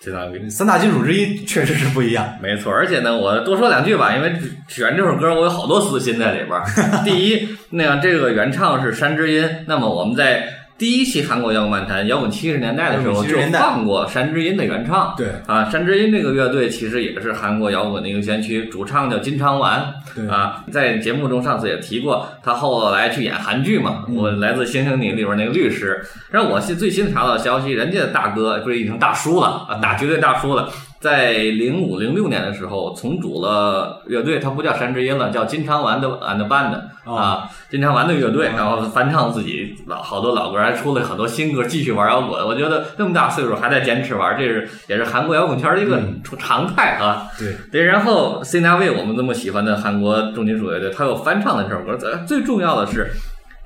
S3: 这档
S2: 三大金属之一，确实是不一样。
S3: 没错，而且呢，我多说两句吧，因为选这首歌我有好多私心在里边儿。*laughs* 第一，那个这个原唱是山之音，那么我们在第一期韩国摇滚漫谈摇滚七十年代的时候就放过山之音的原唱。
S2: 对
S3: 啊，山之音这个乐队其实也是韩国摇滚的一个先驱，主唱叫金昌完。
S2: 对
S3: 啊，在节目中上次也提过，他后来去演韩剧嘛，
S2: 嗯
S3: 我来自《星星你》里边那个律师。然后我是最新查到的消息，人家的大哥不是已经大叔了啊，大绝对大叔了。在零五零六年的时候，重组了乐队，他不叫山之音了，叫金昌完的 and band
S2: 哦
S3: 啊，金昌完的乐队，然后翻唱自己老好多老歌，还出了很多新歌，继续玩摇滚。我觉得那么大岁数还在坚持玩，这是也是韩国摇滚圈的一个
S2: 嗯
S3: 常态啊。
S2: 对，
S3: 对，然后 C N V 我们这么喜欢的韩国重金属乐队，他有翻唱的这首歌。最最重要的是，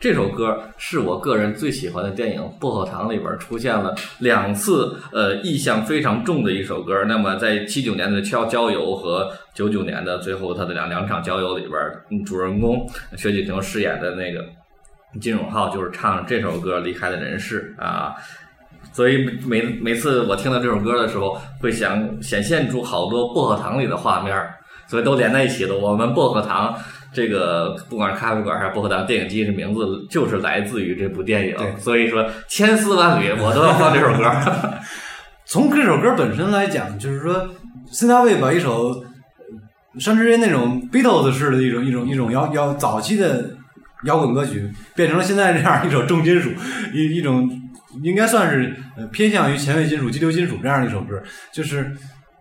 S3: 这首歌是我个人最喜欢的电影《薄荷糖》里边出现了两次，呃，意象非常重的一首歌。那么在七九年的《郊郊游》和九九年的最后他的两两场郊游里边，主人公薛继平饰演的那个金永浩就是唱这首歌离开了人世啊。所以每每次我听到这首歌的时候，会想显现出好多薄荷糖里的画面，所以都连在一起了。我们薄荷糖这个不管是咖啡馆还是薄荷糖电影机，这名字就是来自于这部电影
S2: 对。
S3: 所以说千丝万缕，我都要放这首歌。*laughs*
S2: 从这首歌本身来讲，就是说，辛纳卫把一首呃山之音那种 Beatles 式的一种一种一种摇摇早期的摇滚歌曲，变成了现在这样一首重金属，一一种应该算是呃偏向于前卫金属、激流金属这样的一首歌，就是。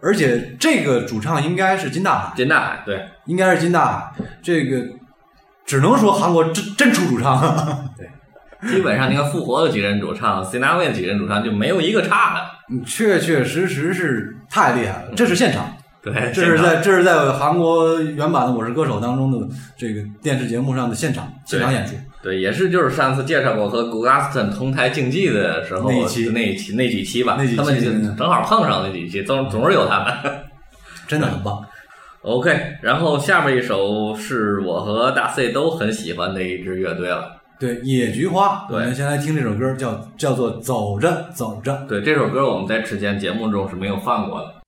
S2: 而且这个主唱应该是金大海，
S3: 金大海对，
S2: 应该是金大海。这个只能说韩国真真出主唱，*laughs* 对，
S3: 基本上你看复活的几人主唱，C 纳卫的几人主唱就没有一个差的。
S2: 嗯确确实实是太厉害了。这是现场，
S3: 对，
S2: 这是在这是在韩国原版的《我是歌手》当中的这个电视节目上的现场现场演出。
S3: 对，也是就是上次介绍过和 g u g a s t o n 同台竞技的时候
S2: 那一期
S3: 那一期那几期吧，
S2: 那几期
S3: 他们正好碰上那几期，总总是有他们。*laughs*
S2: 真的很棒。
S3: OK，然后下面一首是我和大 C 都很喜欢的一支乐队了。
S2: 对，野菊花，
S3: 对
S2: 我们先来听这首歌，叫叫做《走着走着》。
S3: 对这首歌，我们在之前节目中是没有放过的。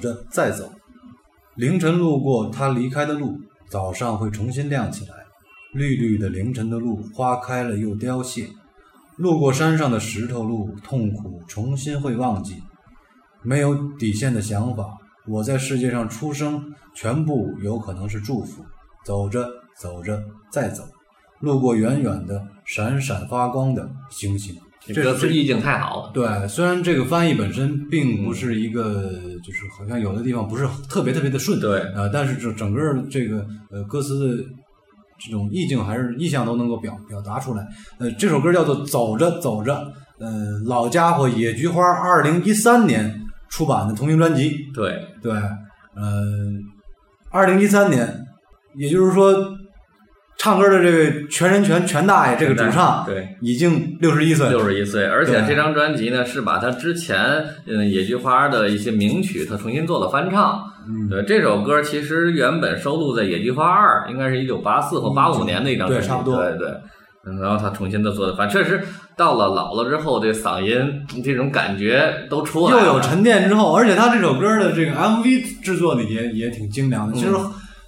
S2: 着再走，凌晨路过他离开的路，早上会重新亮起来。绿绿的凌晨的路，花开了又凋谢。路过山上的石头路，痛苦重新会忘记。没有底线的想法，我在世界上出生，全部有可能是祝福。走着走着再走，路过远远的闪闪发光的星星。
S3: 这歌词意境太好了。
S2: 对，虽然这个翻译本身并不是一个，就是好像有的地方不是特别特别的顺，
S3: 对
S2: 呃，但是整整个这个呃歌词的这种意境还是意象都能够表表达出来。呃，这首歌叫做《走着走着》，呃，老家伙野菊花二零一三年出版的同名专辑，
S3: 对，
S2: 对，呃，二零一三年，也就是说，唱歌的这位全人全全大爷这个主唱，
S3: 对，
S2: 已经六十一岁了，
S3: 六十一岁，而且这张专辑呢是把他之前嗯野菊花的一些名曲，他重新做了翻唱。
S2: 嗯。
S3: 对，这首歌其实原本收录在《野菊花二》，应该是一九八四或八五年的一张专辑，
S2: 对差不多。
S3: 对对。嗯然后他重新的做的翻，确实到了老了之后，这嗓音这种感觉都出来了，
S2: 又有沉淀之后，而且他这首歌的这个 MV 制作的也也挺精良的。其实，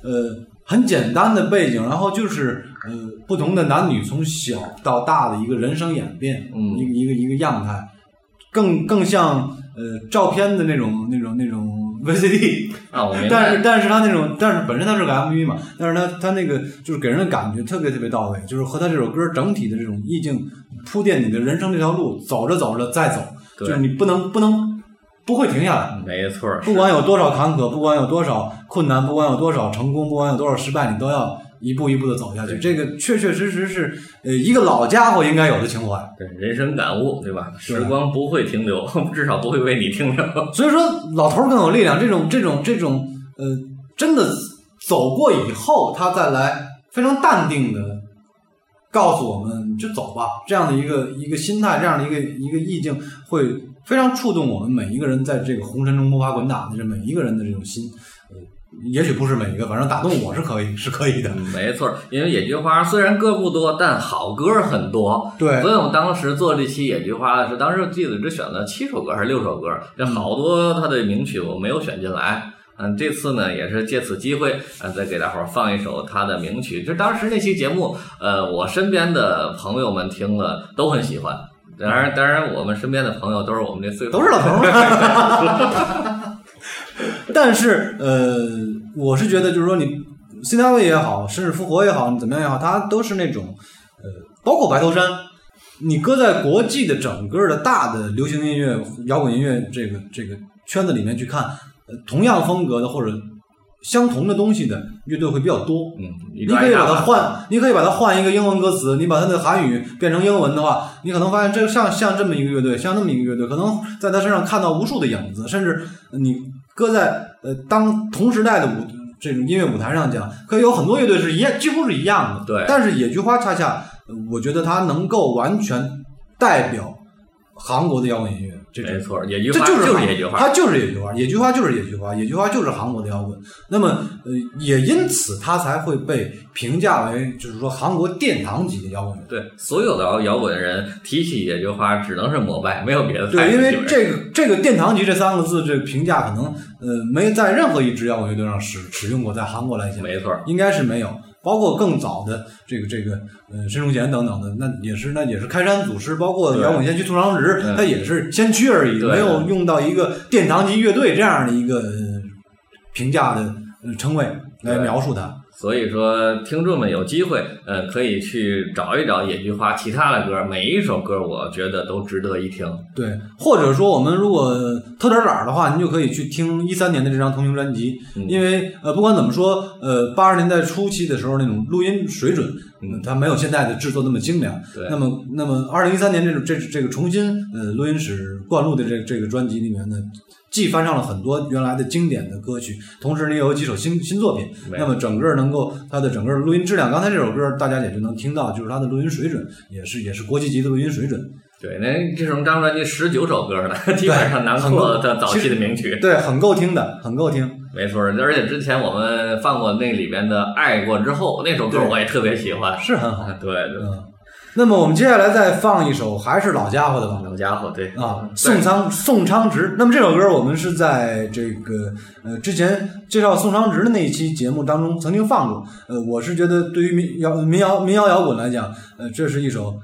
S3: 嗯。
S2: 呃，很简单的背景，然后就是呃不同的男女从小到大的一个人生演变，
S3: 嗯
S2: 一个一个一个样态，更更像呃照片的那种那种那种 *laughs* VCD。
S3: 啊，我。
S2: 但是但是他那种，但是本身他是个 MV 嘛，但是他他那个就是给人的感觉特别特别到位，就是和他这首歌整体的这种意境铺垫你的人生这条路，走着走着再走，就是你不能不能不会停下来，
S3: 没错儿，
S2: 不管有多少坎坷，不管有多少困难，不管有多少成功，不管有多少失败，你都要一步一步的走下去。这个确确实实是呃一个老家伙应该有的情怀。
S3: 对人生感悟，对吧？时光不会停留，*laughs* 至少不会为你停留。
S2: 所以说，老头儿更有力量。这种这种这种呃，真的走过以后，他再来非常淡定的告诉我们就走吧，这样的一个一个心态，这样的一个一个意境，会非常触动我们每一个人在这个红尘中摸爬滚打的这每一个人的这种心。呃，也许不是每一个，反正打动我是可以，是可以的。
S3: 嗯没错儿，因为野菊花虽然歌不多，但好歌很多。
S2: 对
S3: 所以我们当时做这期野菊花的时候，当时记得只选了七首歌还是六首歌，这好多他的名曲我没有选进来。嗯，这次呢也是借此机会，嗯，再给大伙儿放一首他的名曲。就当时那期节目，呃，我身边的朋友们听了都很喜欢。当然，当然，我们身边的朋友都是我们这岁数，
S2: 都是老头儿。*laughs* *laughs* 但是呃，我是觉得就是说你 C 单位也好，甚至复活也好，你怎么样也好，它都是那种呃，包括白头山，你搁在国际的整个的大的流行音乐、摇滚音乐这个这个圈子里面去看，呃，同样风格的或者相同的东西的乐队会比较多。
S3: 嗯，你
S2: 你可以把它
S3: 换。
S2: 你可以把它换一个英文歌词，你把它的韩语变成英文的话，你可能发现这像像这么一个乐队，像那么一个乐队，可能在他身上看到无数的影子，甚至你搁在呃当同时代的舞这种音乐舞台上讲，可以有很多乐队是一样，几乎是一样的。
S3: 对
S2: 但是野菊花恰恰，呃我觉得它能够完全代表韩国的摇滚音乐。这
S3: 没
S2: 这
S3: 错，野菊花
S2: 这就是
S3: 野菊花，
S2: 它就是野菊花，野菊花就是野菊花，野菊花就是韩国的摇滚。那么，呃，也因此它才会被评价为，就是说韩国殿堂级的摇滚乐。
S3: 对，所有的摇摇滚人提起野菊花，只能是膜拜，没有别的
S2: 对，因为这个这个殿堂级这三个字，这个评价可能呃没在任何一支摇滚乐队上使使用过，在韩国来讲，
S3: 没错，
S2: 应该是没有。包括更早的这个这个呃申崇贤等等的，那也是那也是开山祖师，包括
S3: 对。
S2: 摇滚先驱兔长直，
S3: 嗯
S2: 他也是先驱而已，没有用到一个殿堂级乐队这样的一个、呃评价的呃称谓来描述它。
S3: 所以说，听众们有机会，呃，可以去找一找野菊花其他的歌，每一首歌我觉得都值得一听。
S2: 对，或者说我们如果偷点懒儿的话，您就可以去听一三年的这张同名专辑，
S3: 嗯
S2: 因为呃，不管怎么说，呃，八十年代初期的时候那种录音水准，
S3: 嗯
S2: 它没有现在的制作那么精良。
S3: 对
S2: 那么，那么二零一三年这种这这个重新呃录音室灌录的这这个专辑里面呢，既翻唱了很多原来的经典的歌曲，同时呢也有几首新新作品。那么整个能够它的整个录音质量，刚才这首歌大家也就能听到，就是它的录音水准也是也是国际级的录音水准。
S3: 对，那这张专辑十九首歌呢，*laughs* 基本上囊括了他早期的名曲。
S2: 对，很够听的，很够听。
S3: 没错，而且之前我们放过那里边的《爱过之后》那首歌，我也特别喜欢。
S2: 是很好。
S3: 啊，对对，
S2: 嗯，那么我们接下来再放一首还是老家伙的吧。
S3: 老家伙，对
S2: 啊，宋昌宋昌直。那么这首歌我们是在这个呃之前介绍宋昌直的那一期节目当中曾经放过。呃，我是觉得对于民谣民谣民谣摇滚来讲，呃，这是一首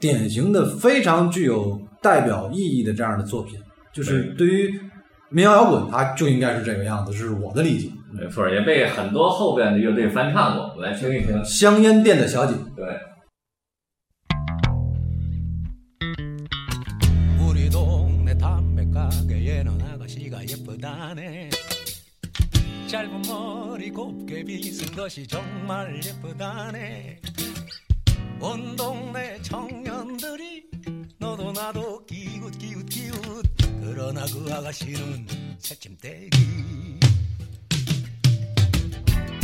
S2: 典型的非常具有代表意义的这样的作品。就是对于民谣摇滚，它就应该是这个样子，这是我的理解。
S3: 没错，也被很多后边的乐队翻唱过。我们来听一听。
S2: 香烟店的小姐。
S3: 对，
S1: 가게에는 아가씨가 예쁘다네. 짧은 머리 곱게 빗은 것이 정말 예쁘다네. 온 동네 청년들이 너도 나도 기웃 기웃 기웃. 그러나 그 아가씨는 새침대기.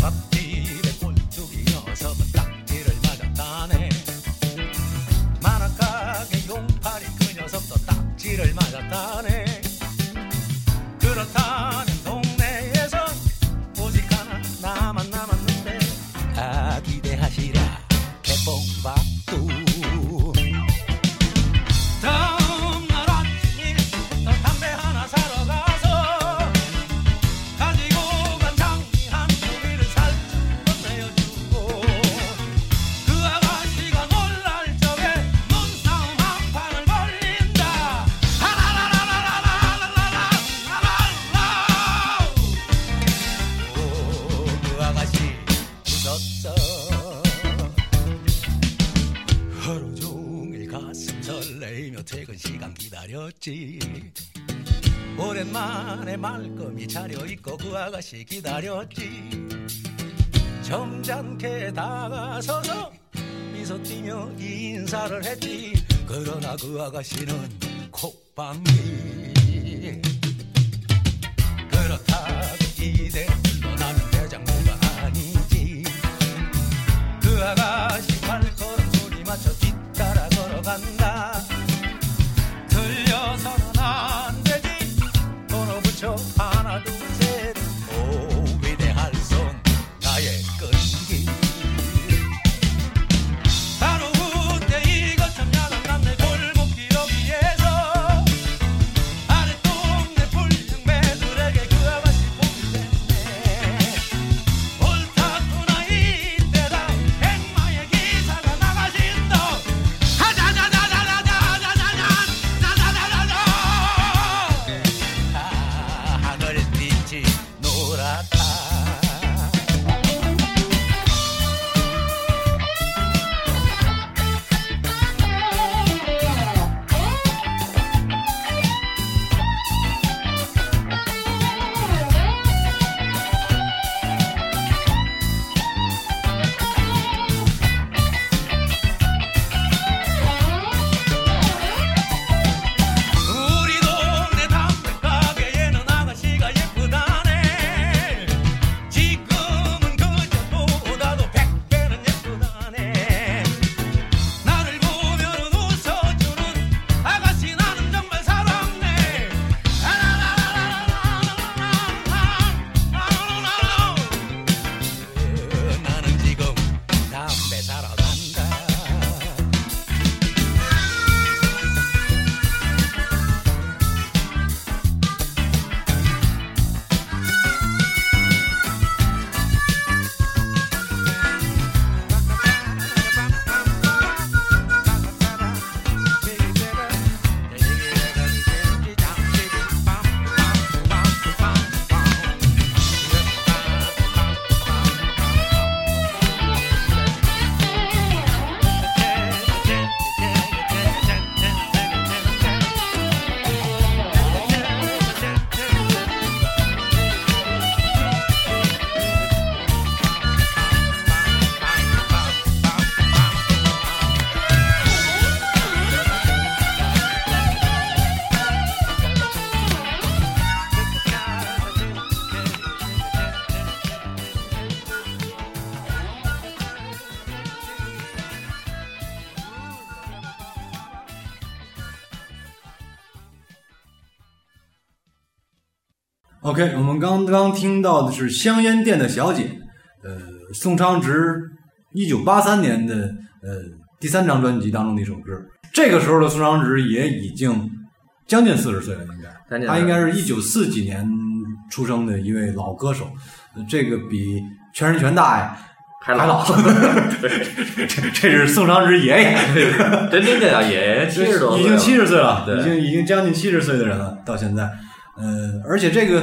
S1: 밥집에 꼴뚜기 녀석은 딱지를 맞았다네. 만화가게 용팔이 그 녀석도 딱지를 맞았다네 tarde. 기다렸지. 오랜만에 말끔히 차려입고 그 아가씨 기다렸지. 점잖게 다가서서 미소 띠며 인사를 했지. 그러나 그 아가씨는 콧방귀. 그렇다고 이대로 나면 대장부가 아니지. 그 아가씨
S2: OK，我们刚刚听到的是香烟店的小姐，呃，宋昌直一九八三年的呃第三张专辑当中的一首歌。这个时候的宋昌直也已经将近四十岁了，应该。他应该是一九四几年出生的一位老歌手，呃这个比全人全大呀
S3: 还
S2: 还老。*laughs* 这这是宋昌直爷爷，
S3: 真真的呀，爷爷七十多，
S2: 已经七十岁了，
S3: 对
S2: 已经已经将近七十岁的人了，到现在，呃，而且这个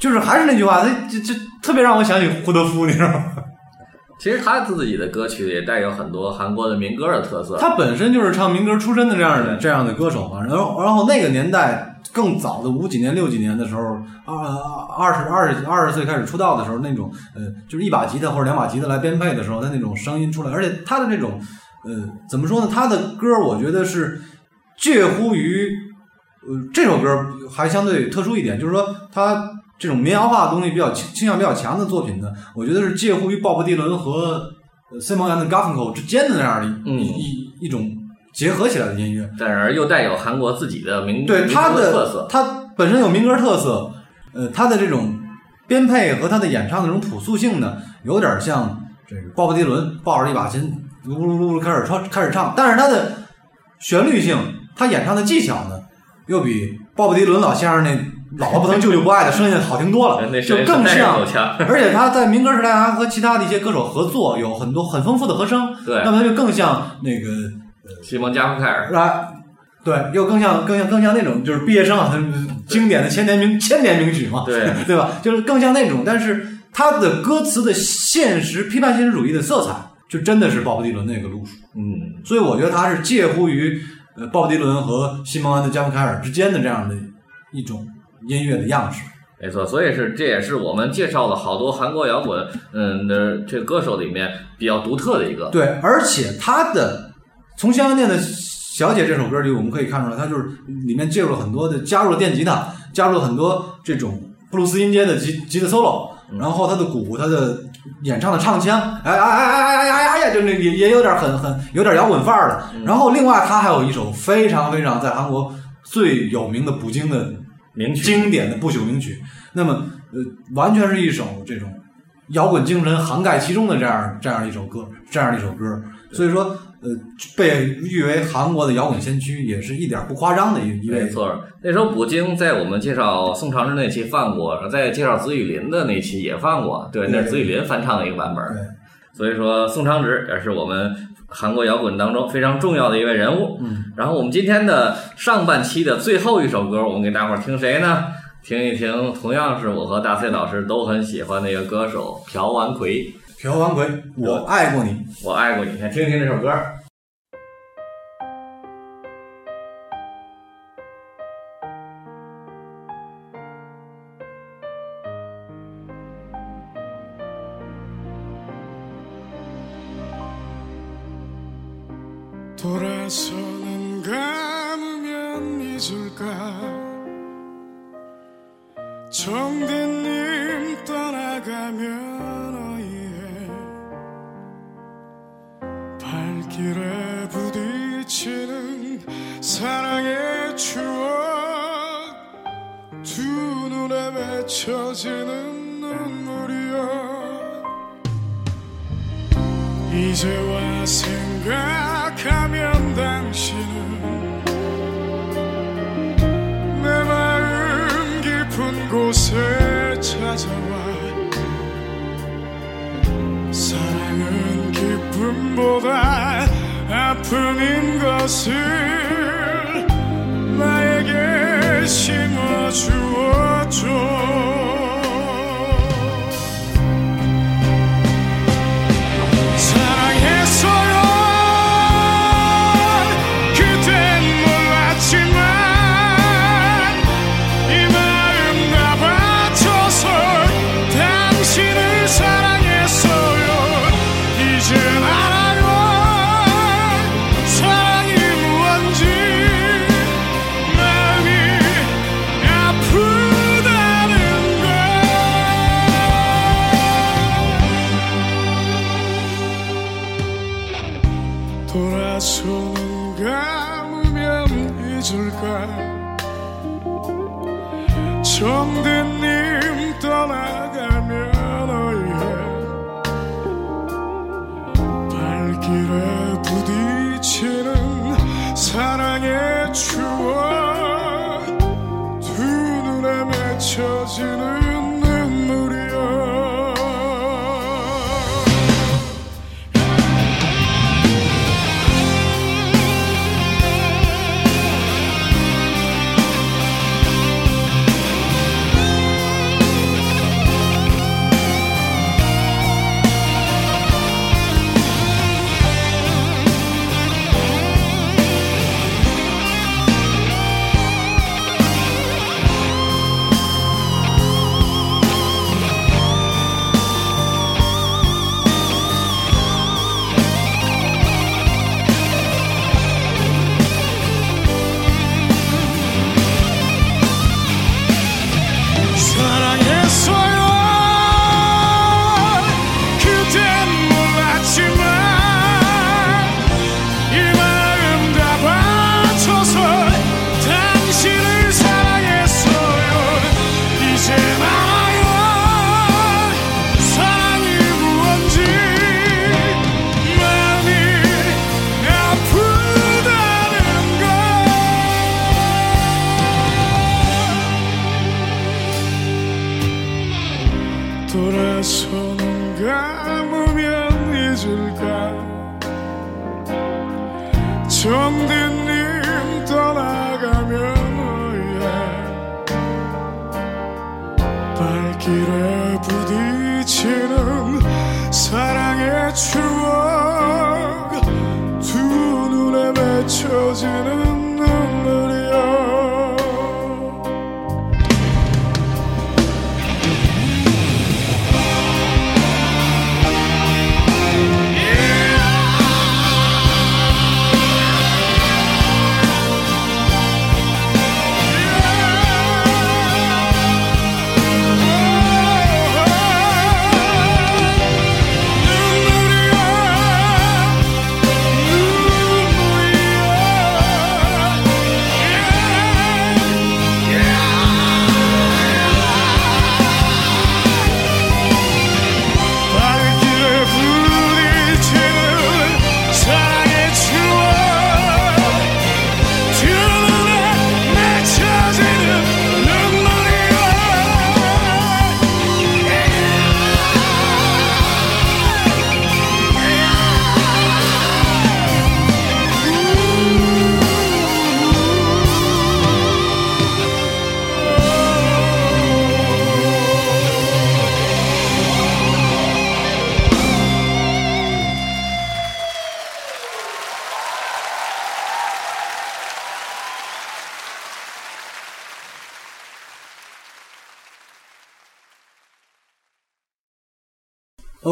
S2: 就是还是那句话，他这这特别让我想起胡德夫，你知道吗？*laughs*
S3: 其实他自己的歌曲也带有很多韩国的民歌的特色。
S2: 他本身就是唱民歌出身的这样的这样的歌手嘛，然后然后那个年代更早的五几年六几年的时候，二二十二十二十岁开始出道的时候，那种呃就是一把吉他或者两把吉他来编配的时候，他那种声音出来，而且他的那种呃怎么说呢？他的歌我觉得是介乎于呃这首歌还相对特殊一点，就是说它。这种民谣化的东西比较倾倾向比较强的作品呢，我觉得是介乎于鲍勃迪伦和呃 Simon and Garfunkel 之间的那样的一、
S3: 嗯
S2: 一一一种结合起来的音乐。
S3: 但是又带有韩国自己的民
S2: 对
S3: 民
S2: 它的
S3: 歌特色。
S2: 它本身有民歌特色，呃，它的这种编配和它的演唱的这种朴素性呢，有点像这个鲍勃迪伦抱着一把琴，噜噜噜噜开始唱开始唱，但是它的旋律性，他演唱的技巧呢，又比鲍勃迪伦老先生那老婆不疼舅舅不爱的声音好听多了，*laughs* 就更像，而且他在民歌时代还和其他的一些歌手合作，有很多很丰富的和声，
S3: 对
S2: 那么他就更像那个
S3: 西蒙加夫凯尔，
S2: 啊，对，又更像更像更像那种就是毕业生啊，他经典的千年名千年名曲嘛，
S3: 对 *laughs*
S2: 对吧？就是更像那种，但是他的歌词的现实批判现实主义的色彩，就真的是鲍勃迪伦那个路数，
S3: 嗯，
S2: 所以我觉得他是介乎于呃鲍勃迪伦和西蒙安的加夫凯尔之间的这样的一种音乐的样式。
S3: 没错，所以是这也是我们介绍了好多韩国摇滚，嗯的这个歌手里面比较独特的一个。
S2: 对，而且他的从香香店的小姐这首歌里，我们可以看出来，他就是里面介入了很多的，加入了电吉他，加入了很多这种布鲁斯音阶的吉吉他 solo，然后他的鼓，他的演唱的唱腔，哎哎哎哎哎哎呀，就那也也有点很很有点摇滚范儿了。然后另外他还有一首非常非常在韩国最有名的《捕鲸的
S3: 名曲》
S2: 经典的不朽名曲。那么，呃，完全是一首这种摇滚精神涵盖其中的这样这样一首歌，这样一首歌。所以说呃，被誉为韩国的摇滚先驱，也是一点不夸张的一一位。
S3: 没错，那首《补京》在我们介绍宋长志那期放过，在介绍子雨林的那期也放过。对，那是子雨林翻唱的一个版本。
S2: 对，
S3: 所以说宋长直也是我们韩国摇滚当中非常重要的一位人物。
S2: 嗯，
S3: 然后我们今天的上半期的最后一首歌，我们给大伙儿听谁呢？听一听，同样是我和大 C 老师都很喜欢的一个歌手朴完奎，
S2: 朴完奎，我爱过你，
S3: 我爱过你，先听听这首歌。
S7: 길에 부딪히는 사랑의 추억. 두 눈에 맺혀지는 눈물이여. 이제와 생각하면 당신은 내 마음 깊은 곳에 찾아 기쁨보다 아픔인 것을 나에게 심어주었죠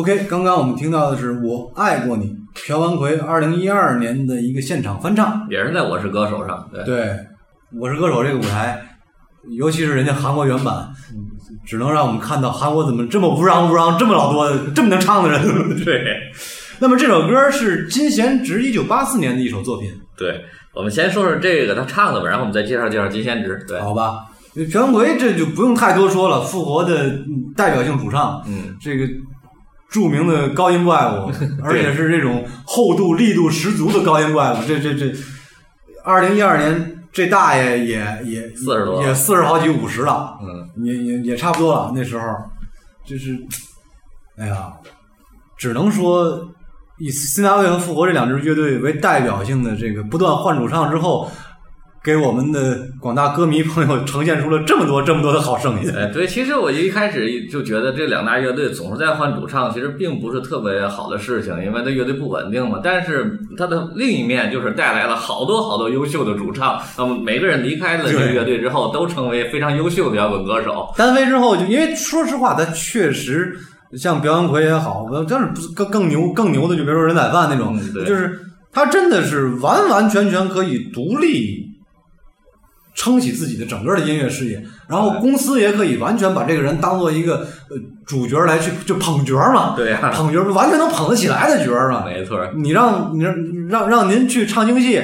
S2: OK，刚刚我们听到的是《我爱过你》，朴完奎二零一二年的一个现场翻唱。
S3: 也是在《我是歌手》上，对，
S2: 对，《我是歌手》这个舞台，尤其是人家韩国原版，只能让我们看到韩国怎么这么乌嚷乌嚷，这么老多的这么能唱的人。*laughs*
S3: 对，
S2: 那么这首歌是金贤植一九八四年的一首作品，
S3: 对，我们先说说这个他唱的吧，然后我们再介绍介绍金贤植。对，
S2: 好吧？朴完奎这就不用太多说了，复活的嗯代表性主唱，
S3: 嗯，
S2: 这个著名的高音怪物，*laughs* 而且是这种厚度、力度十足的高音怪物。这这这，二零一二年这大爷也也
S3: 四十多
S2: 也四十好几五十了，
S3: 嗯，
S2: 也也也差不多了。那时候就是，哎呀，只能说以辛纳卫和复活这两支乐队为代表性的这个不断换主唱之后。给我们的广大歌迷朋友呈现出了这么多这么多的好声音，
S3: 哎，对，其实我一开始就觉得这两大乐队总是在换主唱，其实并不是特别好的事情，因为它乐队不稳定嘛。但是它的另一面就是带来了好多好多优秀的主唱，那么每个人离开了这个乐队之后，都成为非常优秀的摇滚歌手。
S2: 单飞之后就因为说实话，他确实像表演奎也好，但是不是更更牛更牛的，就比如说人仔饭那种，就是他真的是完完全全可以独立撑起自己的整个的音乐事业，然后公司也可以完全把这个人当做一个呃主角来去就捧角嘛，
S3: 对呀、
S2: 捧角完全能捧得起来的角嘛。
S3: 没错，
S2: 你让你让让让您去唱京戏，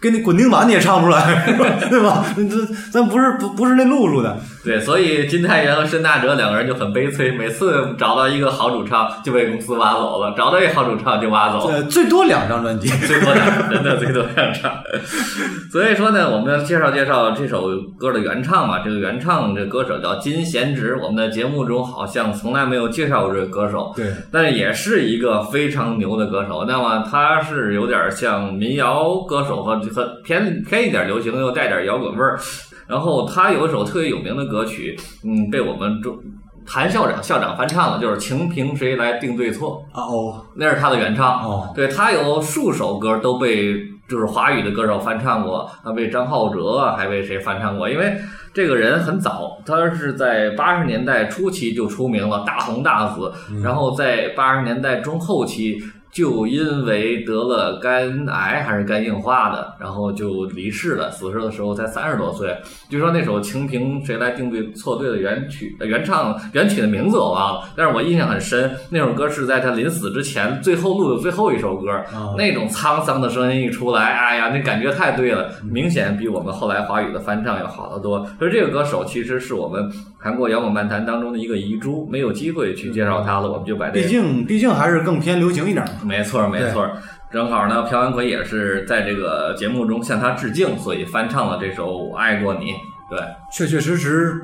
S2: 跟那滚钉板你也唱不出来，*laughs* 对吧？这咱不是不不是那路数的，
S3: 对，所以金泰元和申大哲两个人就很悲催，每次找到一个好主唱就被公司挖走了，找到一个好主唱就挖走。
S2: 呃，最多两张专辑。
S3: 最多两真的最多两张。*laughs* 所以说呢，我们要介绍介绍这首歌的原唱嘛。这个原唱这歌手叫金贤植，我们的节目中好像从来没有介绍过这个歌手。
S2: 对，
S3: 但是也是一个非常牛的歌手。那么他是有点像民谣歌手和和偏偏一点流行，又带点摇滚味儿。然后他有一首特别有名的歌曲，嗯，被我们中谭校长校长翻唱了，就是《情凭谁来定对错》。
S2: 啊哦
S3: 那是他的原唱。
S2: 哦，
S3: 对他有数首歌都被就是华语的歌手翻唱过，他被张浩哲啊，还被谁翻唱过？因为这个人很早，他是在八十年代初期就出名了，大红大紫，然后在八十年代中后期。就因为得了肝癌还是肝硬化的，然后就离世了。死世的时候才三十多岁。据说那首《清平谁来定对错对》的原曲、呃原唱、原曲的名字我忘了，但是我印象很深。那首歌是在他临死之前最后录的最后一首歌，
S2: 啊
S3: 那种沧桑的声音一出来，哎呀，那感觉太对了，明显比我们后来华语的翻唱要好得多。所以这个歌手其实是我们韩国摇滚漫谈当中的一个遗珠，没有机会去介绍他了，我们就把这
S2: 毕竟毕竟还是更偏流行一点嘛。
S3: 没错，没错。正好呢，朴元奎也是在这个节目中向他致敬，所以翻唱了这首《我爱过你》。对，
S2: 确确实实，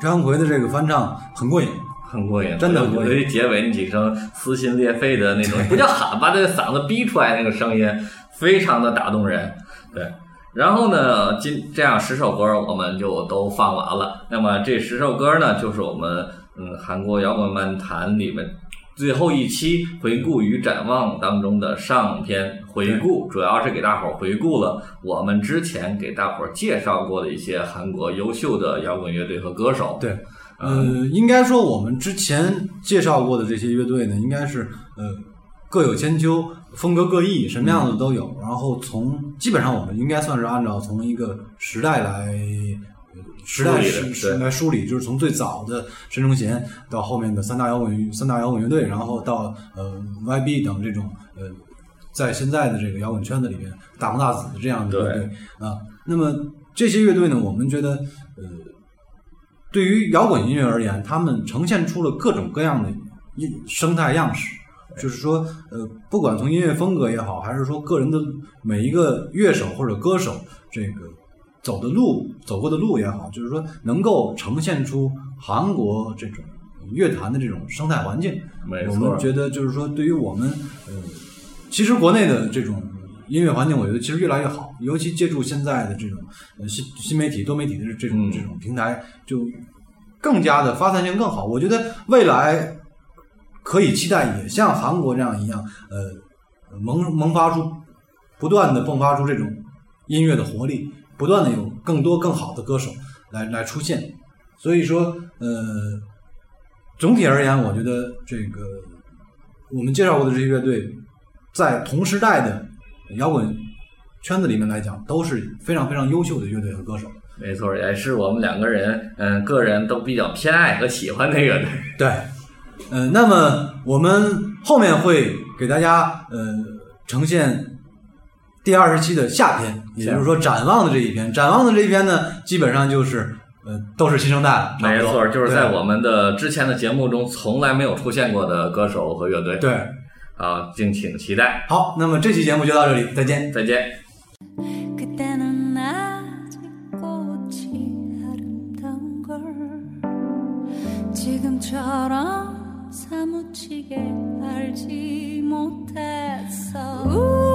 S2: 张奎的这个翻唱很过瘾。
S3: 很过瘾，
S2: 真的很过瘾
S3: 尤其结尾那几声撕心裂肺的那种，不叫喊，把这个嗓子逼出来那个声音，非常的打动人。对，然后呢，今这样十首歌我们就都放完了。那么这十首歌呢，就是我们嗯韩国摇滚漫谈里面最后一期回顾与展望当中的上篇回顾，主要是给大伙儿回顾了我们之前给大伙儿介绍过的一些韩国优秀的摇滚乐队和歌手。
S2: 对，呃，应该说我们之前介绍过的这些乐队呢，应该是呃各有千秋，风格各异，什么样子都有。然后从基本上我们应该算是按照从一个时代来。呃时代来梳理，就是从最早的申忠贤到后面的三大摇滚三大摇滚乐队，然后到呃 YB 等这种呃在现在的这个摇滚圈子里边大红大紫的这样的乐队啊。那么这些乐队呢，我们觉得呃对于摇滚音乐而言，他们呈现出了各种各样的音生态样式。就是说，呃，不管从音乐风格也好，还是说个人的每一个乐手或者歌手这个走的路、走过的路也好，就是说能够呈现出韩国这种乐坛的这种生态环境。
S3: 没错
S2: 我们觉得就是说，对于我们，呃，其实国内的这种音乐环境，我觉得其实越来越好，尤其借助现在的这种呃新新媒体、多媒体的这种、
S3: 嗯
S2: 这种平台，就更加的发散性更好。我觉得未来可以期待也像韩国这样一样，呃，萌萌发出不断的迸发出这种音乐的活力，不断的有更多更好的歌手来来出现。所以说，呃，总体而言，我觉得这个我们介绍过的这些乐队，在同时代的摇滚圈子里面来讲，都是非常非常优秀的乐队和歌手。
S3: 没错，也是我们两个人嗯个人都比较偏爱和喜欢的乐队。
S2: 对，嗯，那么我们后面会给大家呃呈现第二十期的下篇，也就是说展望的这一篇。展望的这一篇呢，基本上就是呃都是新生代，
S3: 没错，就是在我们的之前的节目中从来没有出现过的歌手和乐队。
S2: 对，
S3: 啊，敬请期待。
S2: 好，那么这期节目就到这里，再见，
S3: 再见。
S6: 사무치게 알지 못했어.